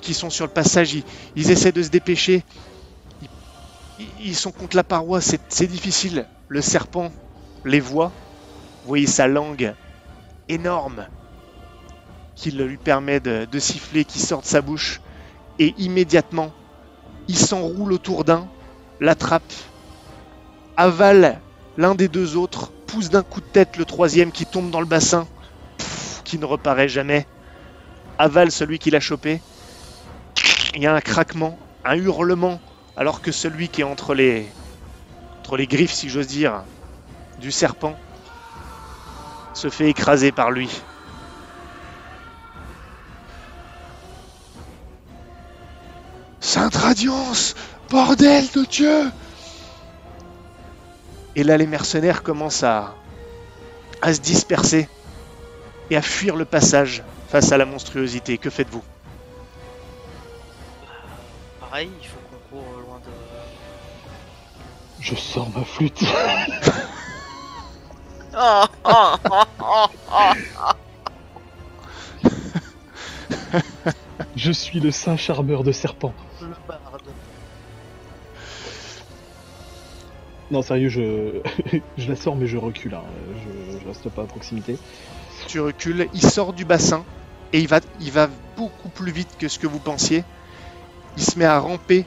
Qui sont sur le passage, ils, ils essaient de se dépêcher. Ils, sont contre la paroi, c'est difficile. Le serpent les voit. Vous voyez sa langue énorme qui lui permet de, siffler, qui sort de sa bouche. Et immédiatement, il s'enroule autour d'un, l'attrape, avale l'un des deux autres, pousse d'un coup de tête le troisième qui tombe dans le bassin, qui ne reparaît jamais, avale celui qui l'a chopé. Il y a un craquement, un hurlement, alors que celui qui est entre les, entre les griffes, si j'ose dire, du serpent, se fait écraser par lui. Sainte Radiance Bordel de Dieu Et là, les mercenaires commencent à, à se disperser et à fuir le passage face à la monstruosité. Que faites-vous? Pareil, il faut qu'on court loin de. Je sors ma flûte. Oh, oh, oh, oh, oh. Je suis le saint charmeur de serpent. Le barde. Non, sérieux, je, je la sors, mais je recule. hein. Je... je reste pas à proximité. Tu recules, il sort du bassin et il va, il va beaucoup plus vite que ce que vous pensiez. Il se met à ramper.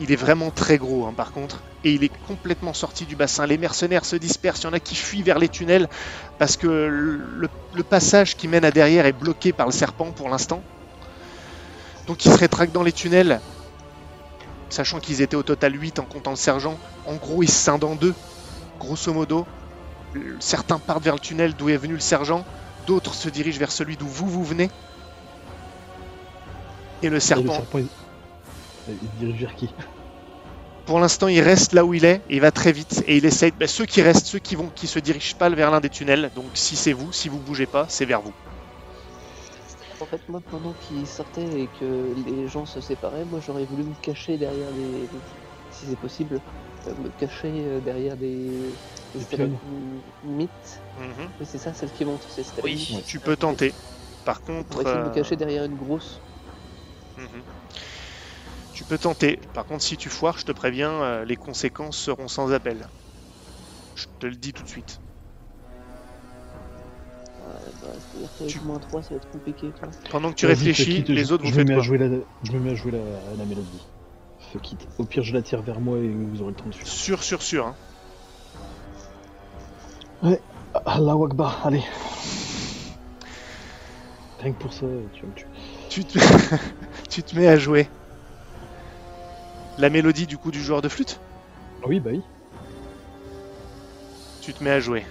Il est vraiment très gros, hein, par contre. Et il est complètement sorti du bassin. Les mercenaires se dispersent. Il y en a qui fuient vers les tunnels parce que le, le passage qui mène à derrière est bloqué par le serpent pour l'instant. Donc ils se rétractent dans les tunnels, sachant qu'ils étaient au total 8 en comptant le sergent. En gros, ils se scindent en deux, grosso modo. Certains partent vers le tunnel d'où est venu le sergent, d'autres se dirigent vers celui d'où vous vous venez. Et le Et le serpent, serpent, il... dirige vers qui pour l'instant, il reste là où il est et il va très vite. Et il essaye. bah, ceux qui restent, ceux qui vont, qui se dirigent pas vers l'un des tunnels. Donc, si c'est vous, si vous bougez pas, c'est vers vous. En fait, moi, pendant qu'il sortait et que les gens se séparaient, moi, j'aurais voulu me cacher derrière des... Si c'est possible, euh, me cacher euh, derrière des... des mythes. Mhm. Oui, c'est ça, celle qui monte, c'est cette Oui. Tu peux tenter. Par On contre, va essayer de me euh, cacher derrière une grosse. Mhm. Tu peux tenter. Par contre, si tu foires, je te préviens, euh, les conséquences seront sans appel. Je te le dis tout de suite. Ouais, bah, Tu- moins 3, ça va être compliqué. Pendant que tu réfléchis, les je, autres vous je me faites mets à quoi jouer la, je me mets à jouer la, la mélodie. Fuck it. Au pire, je la tire vers moi et vous aurez le temps de suivre. Sûr, sûr, sûr. hein. Allah Akbar, allez. Rien que pour ça, tu vas me tuer. Tu te... tu te mets à jouer. La mélodie du coup du joueur de flûte Ah oui, bah oui. Tu te mets à jouer.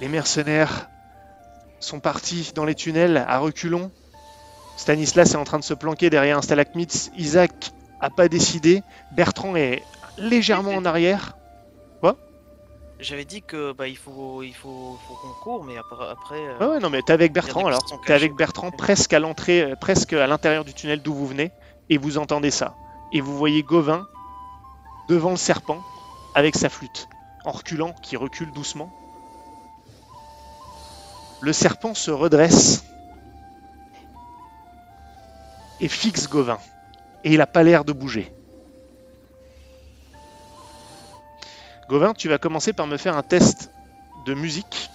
Les mercenaires sont partis dans les tunnels à reculons. Stanislas est en train de se planquer derrière un stalagmite. Isaac a pas décidé. Bertrand est légèrement en arrière. J'avais dit que bah il faut il faut, faut qu'on court, mais après, après Ah ouais, non, mais t'es avec Bertrand alors. T'es avec. Bertrand presque à l'entrée, euh, presque à l'intérieur du tunnel d'où vous venez, et vous entendez ça. Et vous voyez Gauvin devant le serpent avec sa flûte, en reculant, qui recule doucement. Le serpent se redresse et fixe Gauvin. Et il a pas l'air de bouger. Gauvin, tu vas commencer par me faire un test de musique,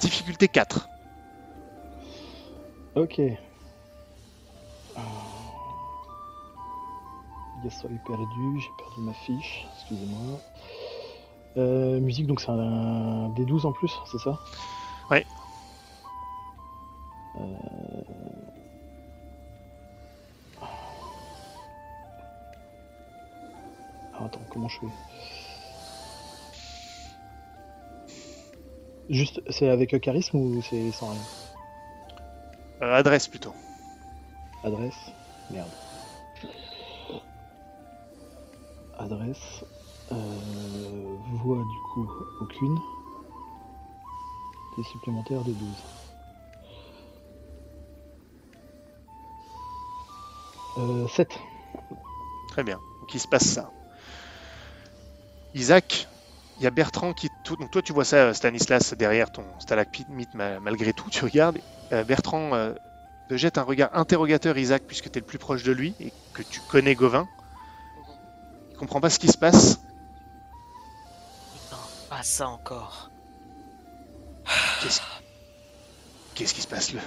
difficulté 4. Ok. Ah. Yes, soyez perdu, j'ai perdu ma fiche, excusez-moi. Euh, musique, donc c'est un D12 en plus, c'est ça? Ouais. Euh... Ah, attends, comment je fais? Juste, c'est avec euh, charisme ou c'est sans rien Euh, adresse plutôt. Adresse Merde. Adresse. Euh, voix du coup aucune. Des supplémentaires de 12. Euh, 7. Très bien. Donc il se passe ça. Isaac, Il y a Bertrand qui. Tout- Donc toi, tu vois ça, euh, Stanislas, derrière ton stalagmite, ma- malgré tout, tu regardes. Euh, Bertrand euh, te jette un regard interrogateur, Isaac, puisque tu es le plus proche de lui et que tu connais Gauvin. Il comprend pas ce qui se passe. Non, pas ça encore. Qu'est-ce Qu'est-ce qui se passe le...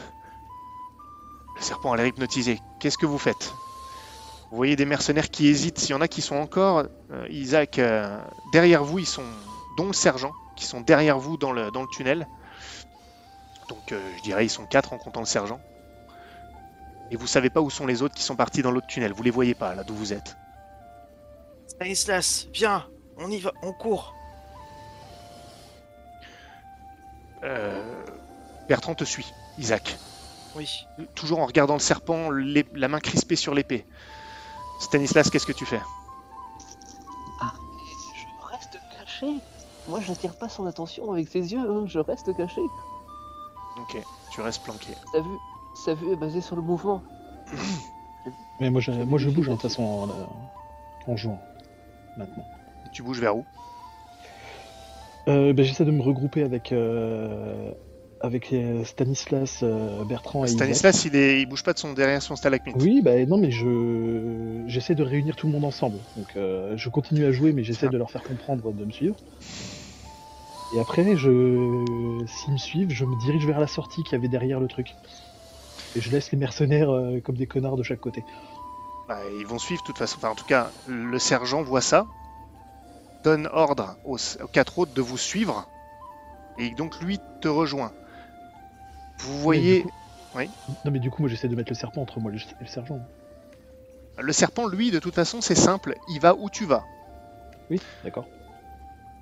le serpent a l'air hypnotisé. Qu'est-ce que vous faites? Vous voyez des mercenaires qui hésitent. S'il y en a qui sont encore, euh, Isaac, euh, derrière vous, ils sont, dont le sergent, qui sont derrière vous dans le, dans le tunnel. Donc euh, je dirais ils sont quatre en comptant le sergent. Et vous savez pas où sont les autres qui sont partis dans l'autre tunnel. Vous les voyez pas là d'où vous êtes. Stanislas, viens, on y va, on court. Euh, Bertrand te suit, Isaac. Oui. Toujours en regardant le serpent, la main crispée sur l'épée. Stanislas, qu'est-ce que tu fais? Je reste caché. Moi, j'attire pas son attention avec ses yeux. hein, Je reste caché. Ok, tu restes planqué. Sa vue, sa vue est basée sur le mouvement. Mais moi je, moi, je bouge hein, de toute façon en, euh, en jouant. Maintenant. Tu bouges vers où? Euh, ben, J'essaie de me regrouper avec, euh, avec Stanislas, euh, Bertrand et Isaac. Stanislas, il, est, il bouge pas de son derrière son stalagmite. Oui, bah non, mais je j'essaie de réunir tout le monde ensemble. Donc euh, je continue à jouer, mais j'essaie Ah. de leur faire comprendre de me suivre. Et après, je s'ils me suivent, je me dirige vers la sortie qu'il y avait derrière le truc. Et je laisse les mercenaires euh, comme des connards de chaque côté. Bah, ils vont suivre de toute façon. Enfin, en tout cas, le sergent voit ça, donne ordre aux, aux quatre autres de vous suivre, et donc lui te rejoint. Vous voyez, coup- Non, mais du coup, moi j'essaie de mettre le serpent entre moi et le sergent. le serpent, lui, de toute façon, c'est simple, il va où tu vas. Oui, d'accord.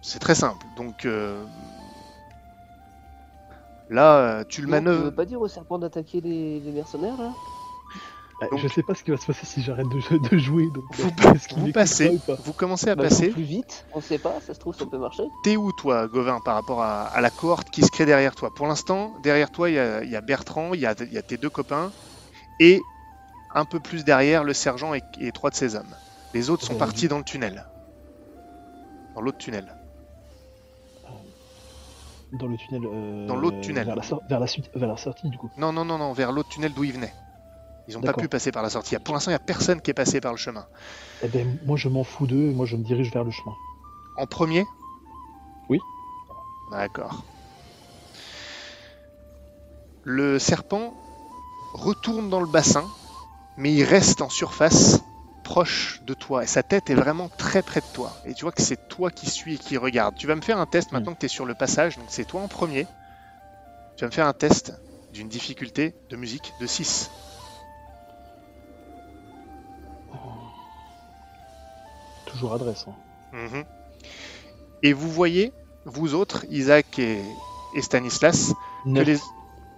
C'est très simple. Donc euh, là, euh, tu le Donc, Tu veux manœuvres. pas dire au serpent d'attaquer les, les mercenaires là? Bah, Donc- Je sais pas ce qui va se passer si j'arrête de, de jouer. Donc, Vous- euh, est-ce qu'il vous passez. ou pas? Vous commencez à Bah, passer. plus vite, on sait pas, ça se trouve ça peut marcher. T'es où, toi, Gauvin, par rapport à, à la cohorte qui se crée derrière toi? Pour l'instant, derrière toi, il y a, il y a Bertrand, il y a, il y a tes deux copains, et un peu plus derrière, le sergent et, et trois de ses hommes. Les autres sont Euh, partis dans le tunnel. Dans l'autre tunnel. Dans le tunnel. euh, Dans l'autre tunnel. Vers la, sor- vers, la suite, vers la sortie, du coup. Non, non, non, non, vers l'autre tunnel d'où ils venaient. Ils n'ont pas pu passer par la sortie. Pour l'instant, il n'y a personne qui est passé par le chemin. Eh ben, moi je m'en fous d'eux, moi je me dirige vers le chemin. En premier? Oui. D'accord. Le serpent retourne dans le bassin, mais il reste en surface, proche de toi. Et sa tête est vraiment très près de toi. Et tu vois que c'est toi qui suis et qui regarde. Tu vas me faire un test maintenant que tu es sur le passage, donc c'est toi en premier. Tu vas me faire un test d'une difficulté de musique de 6. Toujours adresse. hein. Mhm. Et vous voyez, vous autres, Isaac et, et Stanislas, que Neuf. les...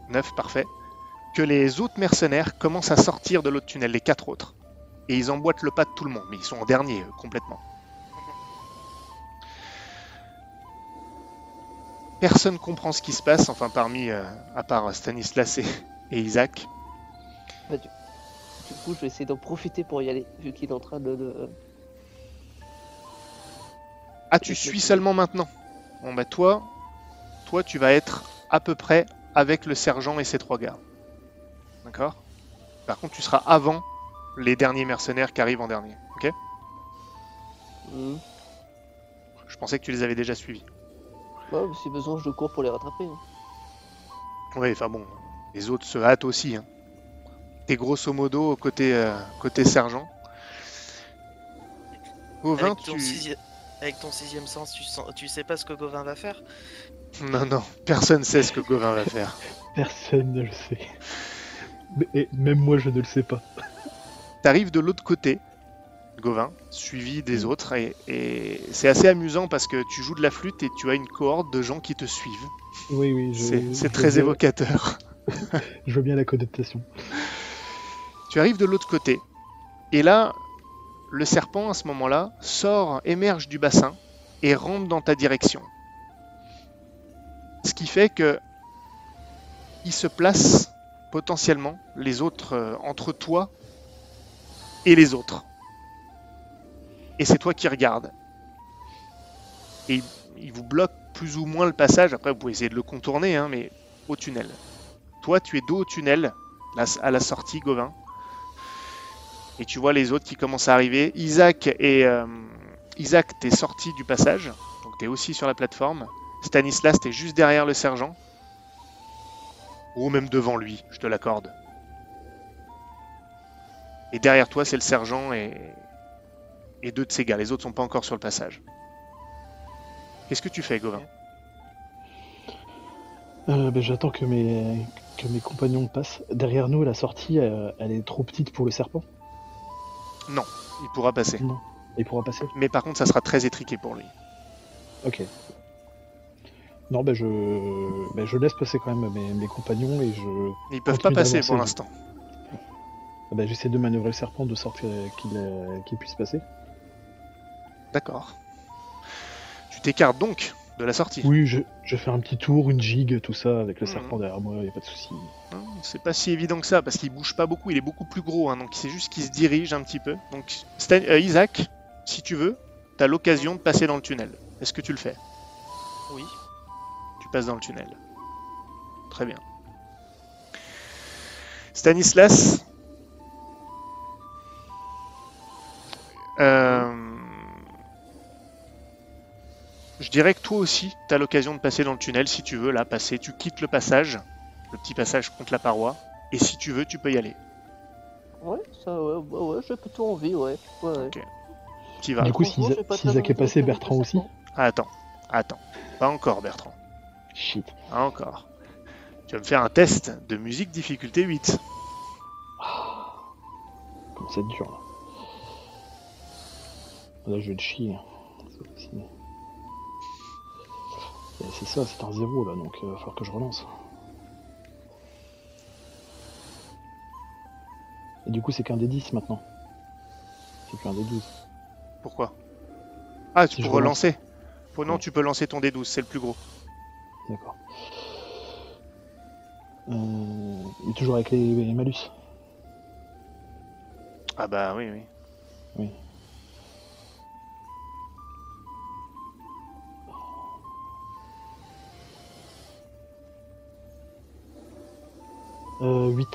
Neuf, parfait. Que les autres mercenaires commencent à sortir de l'autre tunnel, les quatre autres. Et ils emboîtent le pas de tout le monde, mais ils sont en dernier, euh, complètement. Personne comprend ce qui se passe, enfin parmi, euh, à part Stanislas et, et Isaac. Du coup, je vais essayer d'en profiter pour y aller, vu qu'il est en train de. de- Ah, tu suis seulement maintenant. Bon bah toi, toi tu vas être à peu près avec le sergent et ses trois gars. D'accord? Par contre, tu seras avant les derniers mercenaires qui arrivent en dernier. Ok Hmm. Je pensais que tu les avais déjà suivis. Ouais, mais si besoin, je cours pour les rattraper. hein. Oui, enfin bon, les autres se hâtent aussi. Hein. T'es grosso modo côté, euh, côté sergent. Gauvin, Avec ton, tu... sixième... Avec ton sixième sens, tu, sens... tu sais pas ce que Gauvin va faire? Non, non, personne sait ce que Gauvin va faire. Personne ne le sait. Mais, et même moi je ne le sais pas. T'arrives de l'autre côté, Gauvin, suivi des Mm. autres, et, et c'est assez amusant parce que tu joues de la flûte et tu as une cohorte de gens qui te suivent. Oui, oui, je. C'est c'est très évocateur. Je veux bien la connotation. Tu arrives de l'autre côté, et là, le serpent à ce moment-là sort, émerge du bassin et rentre dans ta direction. Ce qui fait que il se place potentiellement les autres euh, entre toi et les autres. Et c'est toi qui regardes. Et il, vous bloque plus ou moins le passage. Après, vous pouvez essayer de le contourner, hein, mais au tunnel. Toi, tu es dos au tunnel, à la sortie, Gauvin. Et tu vois les autres qui commencent à arriver. Isaac et euh, Isaac, t'es sorti du passage, donc t'es aussi sur la plateforme. Stanislas, t'es juste derrière le sergent. Ou même devant lui, je te l'accorde. Et derrière toi, c'est le sergent et... et deux de ses gars. Les autres sont pas encore sur le passage. Qu'est-ce que tu fais, Gauvin? Euh, ben, J'attends que mes, que mes compagnons passent. Derrière nous, la sortie, euh, elle est trop petite pour le serpent? Il pourra passer. Non. Il pourra passer Mais par contre, ça sera très étriqué pour lui. Ok. Non, ben je, ben je laisse passer quand même mes, mes compagnons et je, Ils peuvent pas passer pour oui. L'instant. ben, j'essaie de manœuvrer le serpent de sorte euh, qu'il euh, puisse passer. D'accord. Tu t'écartes donc de la sortie. Oui, je, je fais un petit tour, une gigue, tout ça, avec le Mhm. serpent derrière moi, y a pas de souci. Hein, C'est pas si évident que ça parce qu'il bouge pas beaucoup, il est beaucoup plus gros, hein, donc c'est juste qu'il se dirige un petit peu. Donc Stan- euh, Isaac, si tu veux, t'as l'occasion de passer dans le tunnel. Est-ce que tu le fais? Oui. Tu passes dans le tunnel. Très bien. Stanislas. Dirais que toi aussi, tu as l'occasion de passer dans le tunnel si tu veux, là, passer. Tu quittes le passage, le petit passage contre la paroi, et si tu veux, tu peux y aller. Ouais, ça, ouais, ouais, ouais, j'ai plutôt envie, ouais. ouais, ouais. Ok. Tu vas. Du coup, si, si Isaac est passé, Bertrand aussi. Ah, attends, attends. Pas encore, Bertrand. Shit. Pas encore. Tu vas me faire un test de musique difficulté 8. Comment c'est dur là. Là, je vais le chier. C'est. Et ça, c'est un zéro là, donc il va falloir que je relance. Et du coup, c'est qu'un des 10 maintenant. C'est plus un des 12. Pourquoi? Ah, tu Si peux relancer Pour- Non, Ouais. tu peux lancer ton D12, c'est le plus gros. D'accord. Euh, mais toujours avec les, les malus. Ah bah oui, oui. Oui. Euh, 8.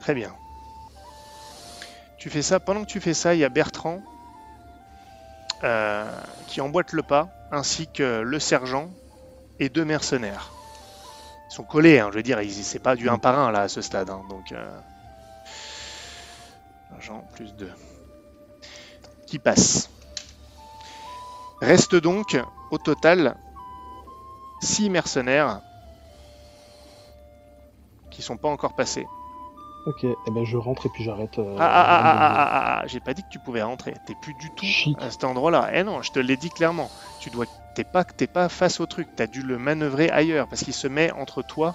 Très bien. Tu fais ça. Pendant que tu fais ça, il y a Bertrand euh, qui emboîte le pas, ainsi que le sergent et deux mercenaires. Ils sont collés, hein, je veux dire, c'est pas du un par un là à ce stade. hein, donc, euh, agent plus 2. Qui passe. Reste donc au total 6 mercenaires qui sont pas encore passés. Ok, et ben je rentre et puis j'arrête. euh, Ah, ah, ah, ah, ah, ah, ah, j'ai pas dit que tu pouvais rentrer. T'es plus du tout à cet endroit-là. Eh non, je te l'ai dit clairement. Tu dois, t'es pas, t'es pas face au truc. T'as dû le manœuvrer ailleurs parce qu'il se met entre toi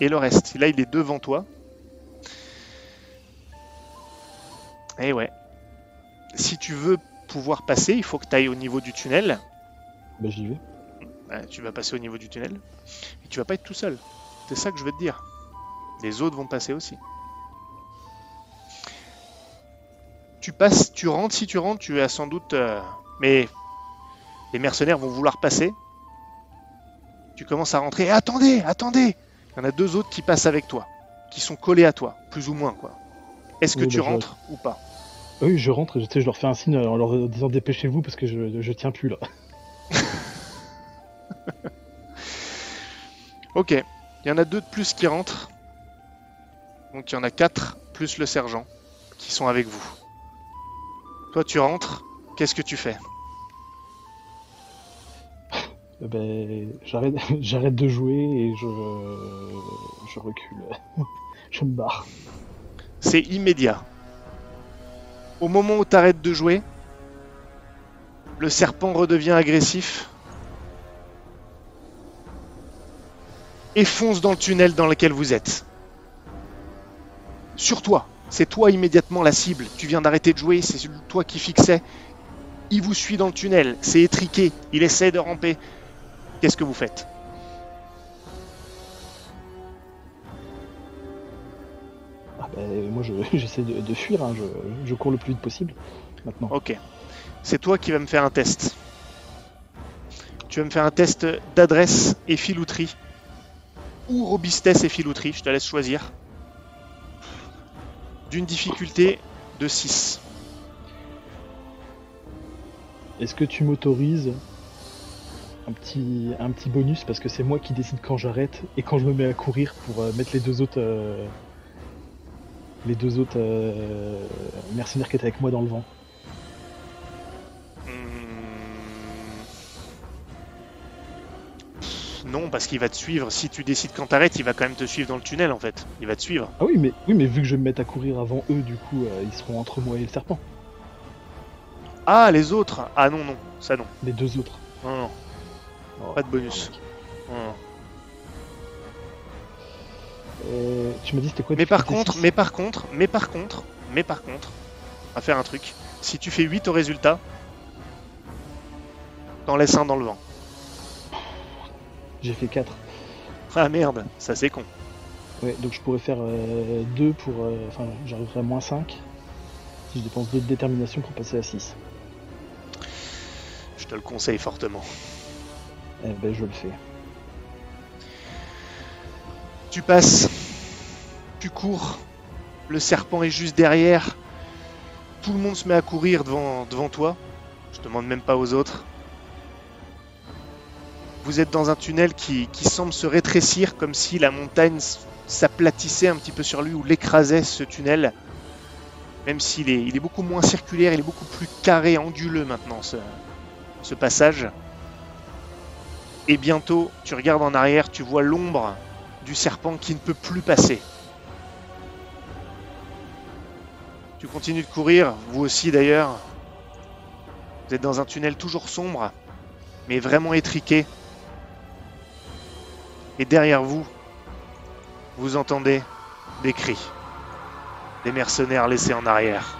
et le reste. Là, il est devant toi. Eh ouais. Si tu veux pouvoir passer, il faut que tu ailles au niveau du tunnel. Ben j'y vais. Tu vas passer au niveau du tunnel. Et tu vas pas être tout seul. C'est ça que je veux te dire. Les autres vont passer aussi. Tu passes, tu rentres, si tu rentres, tu as sans doute... euh, Mais les mercenaires vont vouloir passer. Tu commences à rentrer. Eh, attendez, attendez Il y en a deux autres qui passent avec toi. Qui sont collés à toi, plus ou moins, quoi. Est-ce que Oui, tu bah, je- rentres ou pas? Oui, je rentre, et, sais, je leur fais un signe en leur disant dépêchez-vous parce que je, je tiens plus là. Ok. Il y en a deux de plus qui rentrent. Donc il y en a quatre plus le sergent qui sont avec vous. Toi tu rentres, qu'est-ce que tu fais? Euh, Ben, j'arrête, j'arrête de jouer et je, je recule. je me barre. C'est immédiat. Au moment où tu arrêtes de jouer, le serpent redevient agressif et fonce dans le tunnel dans lequel vous êtes. Sur toi, c'est toi immédiatement la cible. Tu viens d'arrêter de jouer, c'est toi qui fixais. Il vous suit dans le tunnel, c'est étriqué, il essaie de ramper. Qu'est-ce que vous faites? Ah ben, moi, je, j'essaie de, de fuir, hein, je, je cours le plus vite possible maintenant. Ok. c'est toi qui vas me faire un test. Tu vas me faire un test d'adresse et filouterie. Ou robustesse et filouterie, je te laisse choisir. D'une difficulté de 6. Est-ce que tu m'autorises un petit, un petit bonus parce que c'est moi qui décide quand j'arrête et quand je me mets à courir pour euh, mettre les deux autres euh, les deux autres euh, mercenaires qui étaient avec moi dans le vent. Non, parce qu'il va te suivre. Si tu décides quand t'arrêtes, il va quand même te suivre dans le tunnel en fait. Il va te suivre. Ah oui mais oui mais vu que je vais me mettre à courir avant eux du coup euh, ils seront entre moi et le serpent. Ah, les autres Ah non, non, ça non. Les deux autres. Non, non, Oh. pas de bonus. Non, non. Euh, tu m'as dit c'était quoi Mais par contre, mais par contre, mais par contre, mais par contre, on va faire un truc. Si tu fais 8 au résultat, t'en laisses un dans le vent. J'ai fait 4. Ah merde, ça c'est con. Ouais, donc je pourrais faire 2 pour. euh, Enfin, j'arriverai à moins 5 si je dépense 2 de détermination pour passer à 6. Je te le conseille fortement. Eh ben, je le fais. Tu passes, tu cours, le serpent est juste derrière, tout le monde se met à courir devant, devant toi, je demande même pas aux autres. Vous êtes dans un tunnel qui, semble se rétrécir comme si la montagne s'aplatissait un petit peu sur lui ou l'écrasait ce tunnel. Même s'il est, beaucoup moins circulaire, il est beaucoup plus carré, anguleux maintenant ce passage. Et bientôt, tu regardes en arrière, tu vois l'ombre du serpent qui ne peut plus passer. Tu continues de courir, vous aussi d'ailleurs. Vous êtes dans un tunnel toujours sombre, mais vraiment étriqué. Et derrière vous, vous entendez des cris. Des mercenaires laissés en arrière.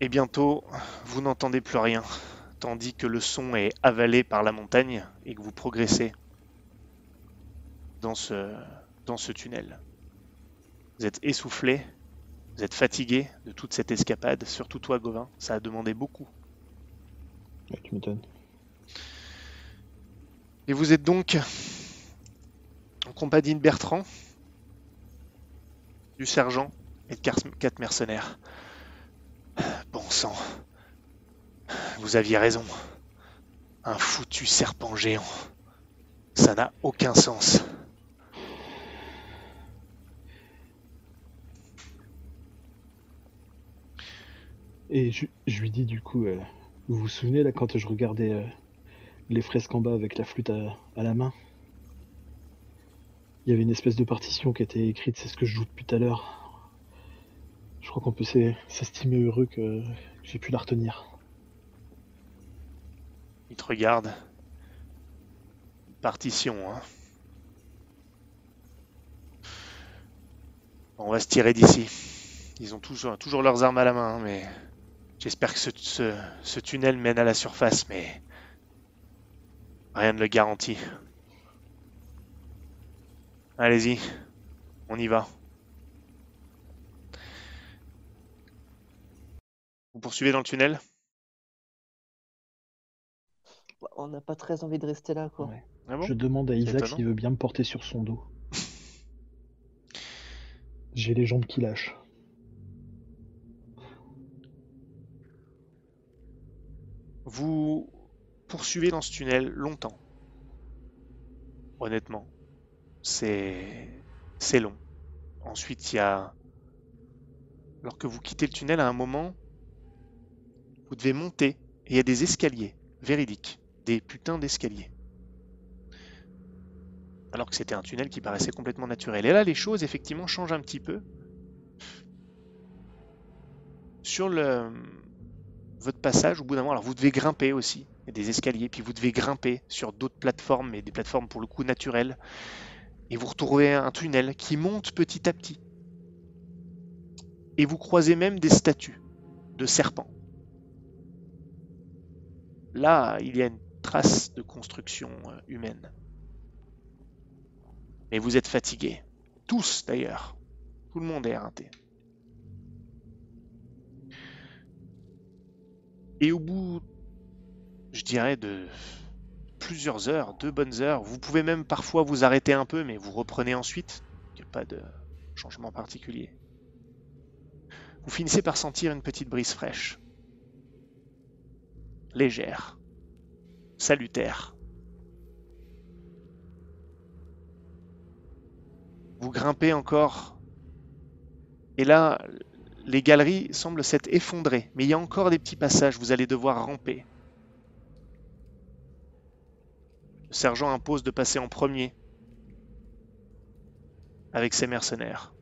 Et bientôt, vous n'entendez plus rien tandis que le son est avalé par la montagne et que vous progressez dans ce, tunnel. Vous êtes essoufflé, vous êtes fatigué de toute cette escapade, surtout toi Gauvin, ça a demandé beaucoup. Ouais, tu m'étonnes. Et vous êtes donc en compagnie de Bertrand, du sergent et de quatre quatre mercenaires. Bon sang, vous aviez raison. Un foutu serpent géant. Ça n'a aucun sens. Et je, lui dis du coup, euh, vous vous souvenez là quand je regardais euh, les fresques en bas avec la flûte à, la main? Il y avait une espèce de partition qui était écrite, c'est ce que je joue depuis tout à l'heure. Je crois qu'on peut s'est- s'estimer heureux que j'ai pu la retenir. Il te regarde. Partition, hein. On va se tirer d'ici. Ils ont toujours, toujours leurs armes à la main, hein, mais j'espère que ce, ce- ce tunnel mène à la surface, mais rien ne le garantit. Allez-y, on y va. Vous poursuivez dans le tunnel? On n'a pas très envie de rester là, quoi. Ouais. Ah bon? Je demande à Isaac s'il veut bien me porter sur son dos. J'ai les jambes qui lâchent. Vous poursuivez dans ce tunnel longtemps. Honnêtement, c'est c'est long. Ensuite, il y a alors que vous quittez le tunnel à un moment, vous devez monter et il y a des escaliers véridiques, des putains d'escaliers. Alors que c'était un tunnel qui paraissait complètement naturel. Et là, les choses effectivement changent un petit peu. Sur le votre passage, au bout d'un moment, alors vous devez grimper aussi. Il y a des escaliers, puis vous devez grimper sur d'autres plateformes, mais des plateformes pour le coup naturelles. Et vous retrouvez un tunnel qui monte petit à petit. Et vous croisez même des statues de serpents. Là, il y a une trace de construction euh, humaine. Mais vous êtes fatigués. Tous d'ailleurs. Tout le monde est éreinté. Et au bout, je dirais, de plusieurs heures, deux bonnes heures, vous pouvez même parfois vous arrêter un peu, mais vous reprenez ensuite. Il n'y a pas de changement particulier. Vous finissez par sentir une petite brise fraîche. Légère. Salutaire. Vous grimpez encore. Et là, les galeries semblent s'être effondrées, mais il y a encore des petits passages, vous allez devoir ramper. Le sergent impose de passer en premier avec ses mercenaires.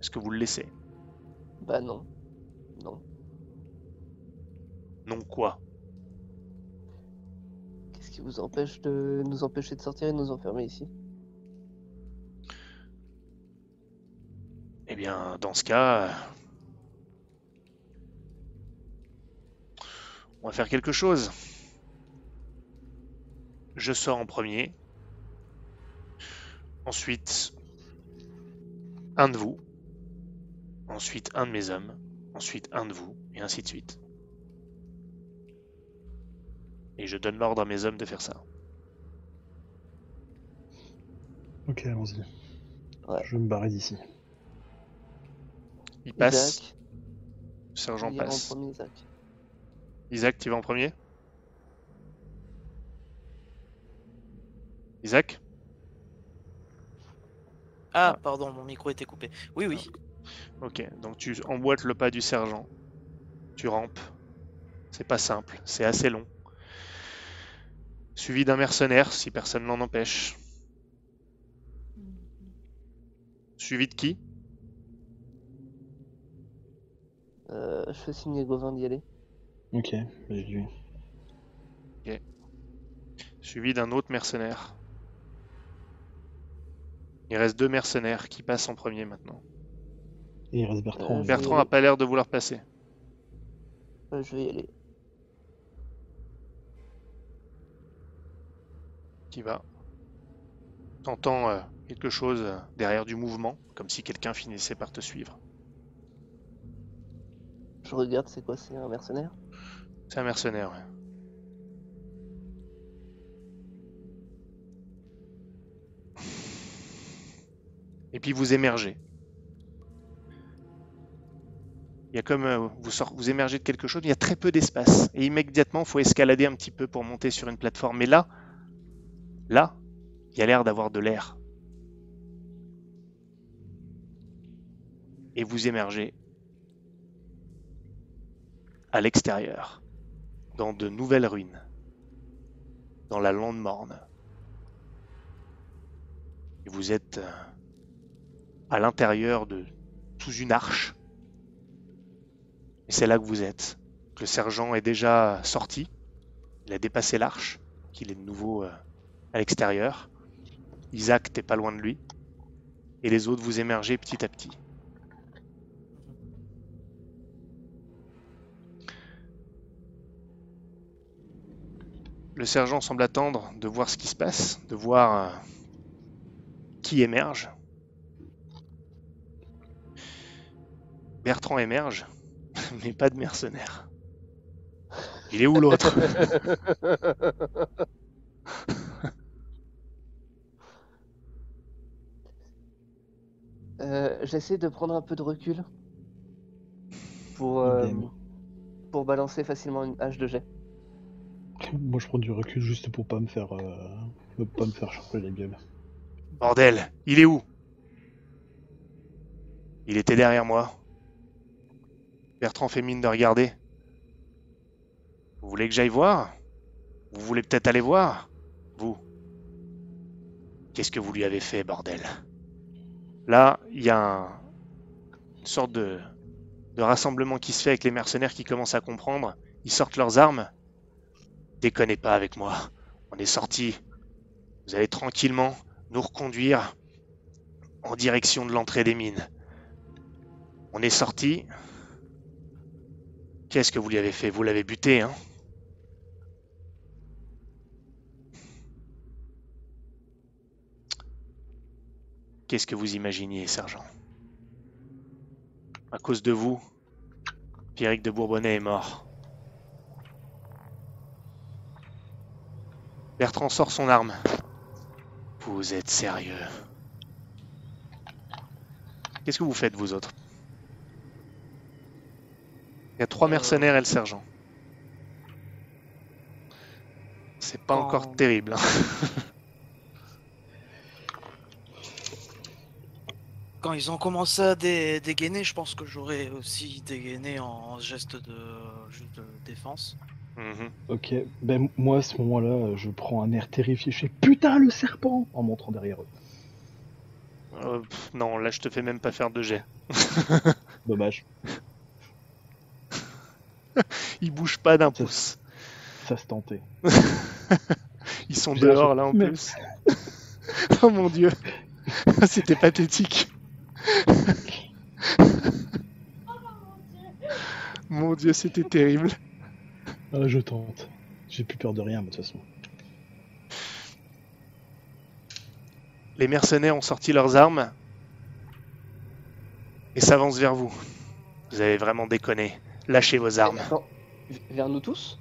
Est-ce que vous le laissez? Bah non. Non. Non quoi? Qu'est-ce qui vous empêche de nous empêcher de sortir et de nous enfermer ici? Eh bien, dans ce cas, on va faire quelque chose. Je sors en premier. Ensuite, un de vous. Ensuite, un de mes hommes. Ensuite, un de vous. Et ainsi de suite. Et je donne l'ordre à mes hommes de faire ça. Ok, allons-y. Ouais. Je vais me barrer d'ici. Il passe. Isaac, Le sergent passe. en premier, Isaac. Isaac, tu vas en premier? Isaac? Ah, pardon, mon micro était coupé. Oui, oui. Ok, donc tu emboîtes le pas du sergent. Tu rampes. C'est pas simple, c'est assez long. Suivi d'un mercenaire, si personne n'en empêche. Suivi de qui? Euh, je fais signe à Gauvin d'y aller. Ok, j'ai vu. Suivi d'un autre mercenaire. Il reste deux mercenaires qui passent en premier maintenant. Et il reste Bertrand. Euh, lui. Bertrand a pas l'air de vouloir passer. Euh, je vais y aller. Qui va. T'entends euh, quelque chose derrière du mouvement, comme si quelqu'un finissait par te suivre. Je regarde, c'est quoi C'est un mercenaire? C'est un mercenaire. Et puis vous émergez. Il y a comme euh, vous, sort- vous émergez de quelque chose, il y a très peu d'espace. Et immédiatement, il faut escalader un petit peu pour monter sur une plateforme. Mais là, là, il y a l'air d'avoir de l'air. Et vous émergez à l'extérieur, dans de nouvelles ruines, dans la lande morne. Et vous êtes euh, à l'intérieur de sous une arche. Et c'est là que vous êtes. Le sergent est déjà sorti. Il a dépassé l'arche, qu'il est de nouveau euh, à l'extérieur. Isaac, t'es pas loin de lui. Et les autres, vous émergez petit à petit. Le sergent semble attendre de voir ce qui se passe, de voir euh, qui émerge. Bertrand émerge, mais pas de mercenaire. Il est où l'autre? Euh, J'essaie de prendre un peu de recul pour, euh, pour balancer facilement une hache de jet. Moi, je prends du recul juste pour pas me faire, euh, pas me faire changer la gueule. Bordel, il est où? Il était derrière moi. Bertrand fait mine de regarder. Vous voulez que j'aille voir? Vous voulez peut-être aller voir Vous? Qu'est-ce que vous lui avez fait, bordel? Là, il y a un- une sorte de rassemblement qui se fait avec les mercenaires qui commencent à comprendre. Ils sortent leurs armes. Déconnez pas avec moi. On est sortis. Vous allez tranquillement nous reconduire en direction de l'entrée des mines. On est sorti. Qu'est-ce que vous lui avez fait? Vous l'avez buté, hein? Qu'est-ce que vous imaginiez, sergent? À cause de vous, Pierrick de Bourbonnais est mort. Bertrand sort son arme. Vous êtes sérieux Qu'est-ce que vous faites, vous autres? Il y a trois Euh. mercenaires et le sergent. C'est pas Quand- encore terrible. hein. Quand ils ont commencé à dé- dégainer, je pense que j'aurais aussi dégainé en geste de défense. Mhm. Ok, ben moi à ce moment-là, je prends un air terrifié. Je fais putain le serpent en montrant derrière eux. Euh, pff, non, là je te fais même pas faire de jet. Dommage, Ils bougent pas d'un pouce. ça se tentait. Ils sont dehors là en Mais- plus. oh mon dieu. C'était pathétique. mon dieu, c'était terrible. Ah, je tente. J'ai plus peur de rien, de toute façon. Les mercenaires ont sorti leurs armes et s'avancent vers vous. Vous avez vraiment déconné. Lâchez vos armes. Attends, vers nous tous?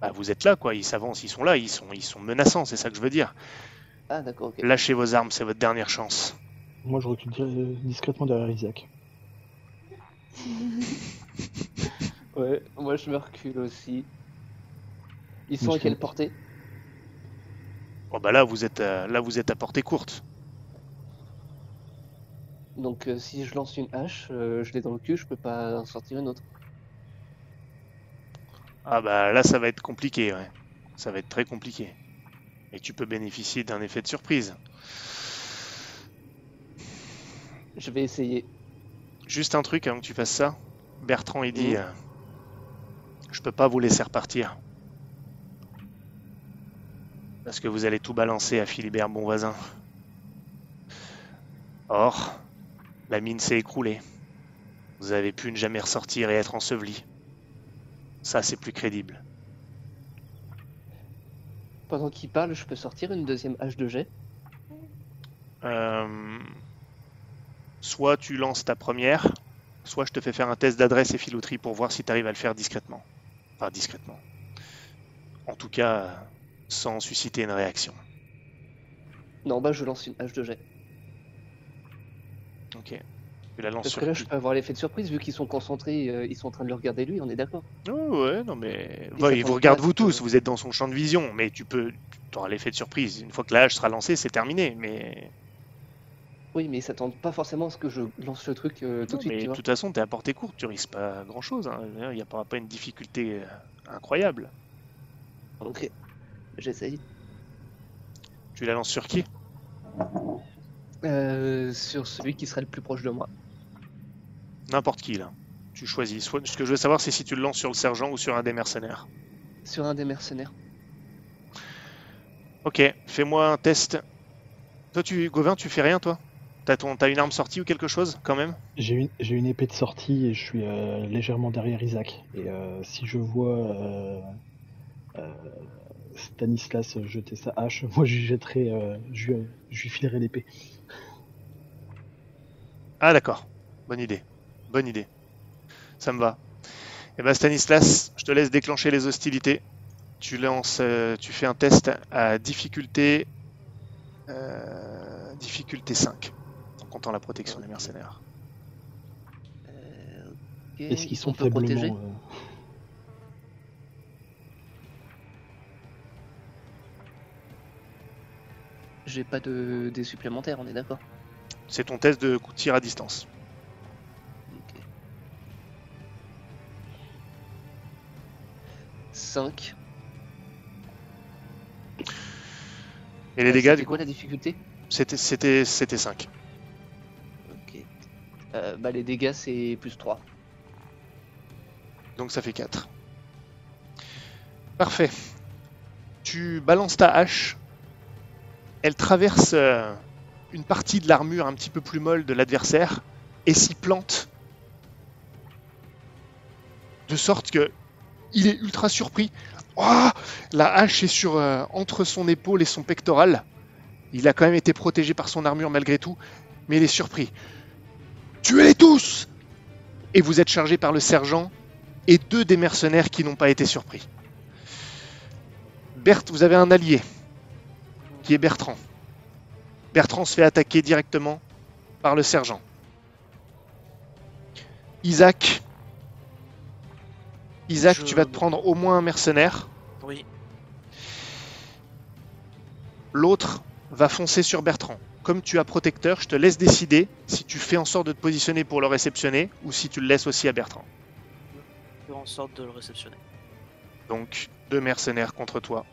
Bah, vous êtes là, quoi. Ils s'avancent, ils sont là, ils sont, ils sont menaçants, c'est ça que je veux dire. Ah d'accord, ok. Lâchez vos armes, c'est votre dernière chance. Moi, je recule di- discrètement derrière Isaac. Ouais, moi je me recule aussi. Ils sont à quelle portée? Bon bah là, vous êtes, à- là, vous êtes à portée courte. Donc euh, si je lance une hache, euh, je l'ai dans le cul, je peux pas en sortir une autre. Ah bah là, ça va être compliqué, ouais. Ça va être très compliqué. Et tu peux bénéficier d'un effet de surprise. Je vais essayer. Juste un truc avant que tu fasses ça. Bertrand, il dit euh, Je peux pas vous laisser repartir. Parce que vous allez tout balancer à Philibert Bonvoisin. Or, la mine s'est écroulée. Vous avez pu ne jamais ressortir et être enseveli. Ça, c'est plus crédible. Pendant qu'il parle, je peux sortir une deuxième hache de jet. Euh, Soit tu lances ta première, soit je te fais faire un test d'adresse et filouterie pour voir si tu arrives à le faire discrètement. Enfin, discrètement. En tout cas, sans susciter une réaction. Non, bah je lance une hache de jet. Ok. Tu la lances Parce sur que là, je peux avoir l'effet de surprise vu qu'ils sont concentrés, euh, ils sont en train de le regarder lui, on est d'accord Oh, ouais, non mais. Il Ouais, il s'attend vous pas regarde à vous tous, vous êtes dans son champ de vision, mais tu peux. Tu auras l'effet de surprise. Une fois que la hache sera lancée, c'est terminé. Mais. Oui, mais ils s'attendent pas forcément à ce que je lance le truc euh, tout Non, de suite, mais tu de toute façon, t'es à portée courte, tu risques pas grand chose. Il n'y a pas, pas une difficulté euh, incroyable. Ok, j'essaye. Tu la lances sur qui? Euh, sur celui qui serait le plus proche de moi. N'importe qui là. Tu choisis. Soit, ce que je veux savoir, c'est si tu le lances sur le sergent ou sur un des mercenaires. Sur un des mercenaires. Ok, fais-moi un test. Toi, tu, Gauvin, tu fais rien, toi? T'as ton, t'as une arme sortie ou quelque chose, quand même? J'ai une, j'ai une épée de sortie et je suis euh, légèrement derrière Isaac. Et euh, si je vois euh, Stanislas jeter sa hache, moi je lui jetterai, euh, je, lui- je lui filerai l'épée. Ah, d'accord. Bonne idée. Bonne idée. Ça me va. Eh ben, Stanislas, je te laisse déclencher les hostilités. Tu lances, tu fais un test à difficulté, euh, difficulté 5, en comptant la protection des mercenaires. Euh, Est-ce qu'ils sont faiblement... euh, J'ai pas de dés supplémentaires, on est d'accord C'est ton test de coup de tir à distance. Ok. 5. Et les dégâts, du coup, quoi la difficulté? C'était, c'était, c'était 5. Euh, bah les dégâts c'est plus 3. Donc ça fait 4. Parfait. Tu balances ta hache. Elle traverse euh, une partie de l'armure un petit peu plus molle de l'adversaire et s'y plante. De sorte que il est ultra surpris. Ouah la hache est sur euh, entre son épaule et son pectoral. Il a quand même été protégé par son armure malgré tout. mais il est surpris. Tuez-les tous Et vous êtes chargé par le sergent et deux des mercenaires qui n'ont pas été surpris. Berthe, vous avez un allié, qui est Bertrand. Bertrand se fait attaquer directement par le sergent. Isaac. Isaac, Je- tu vas te prendre au moins un mercenaire. Oui. L'autre va foncer sur Bertrand. Comme tu as protecteur, je te laisse décider si tu fais en sorte de te positionner pour le réceptionner ou si tu le laisses aussi à Bertrand. Faire en sorte de le réceptionner. Donc deux mercenaires contre toi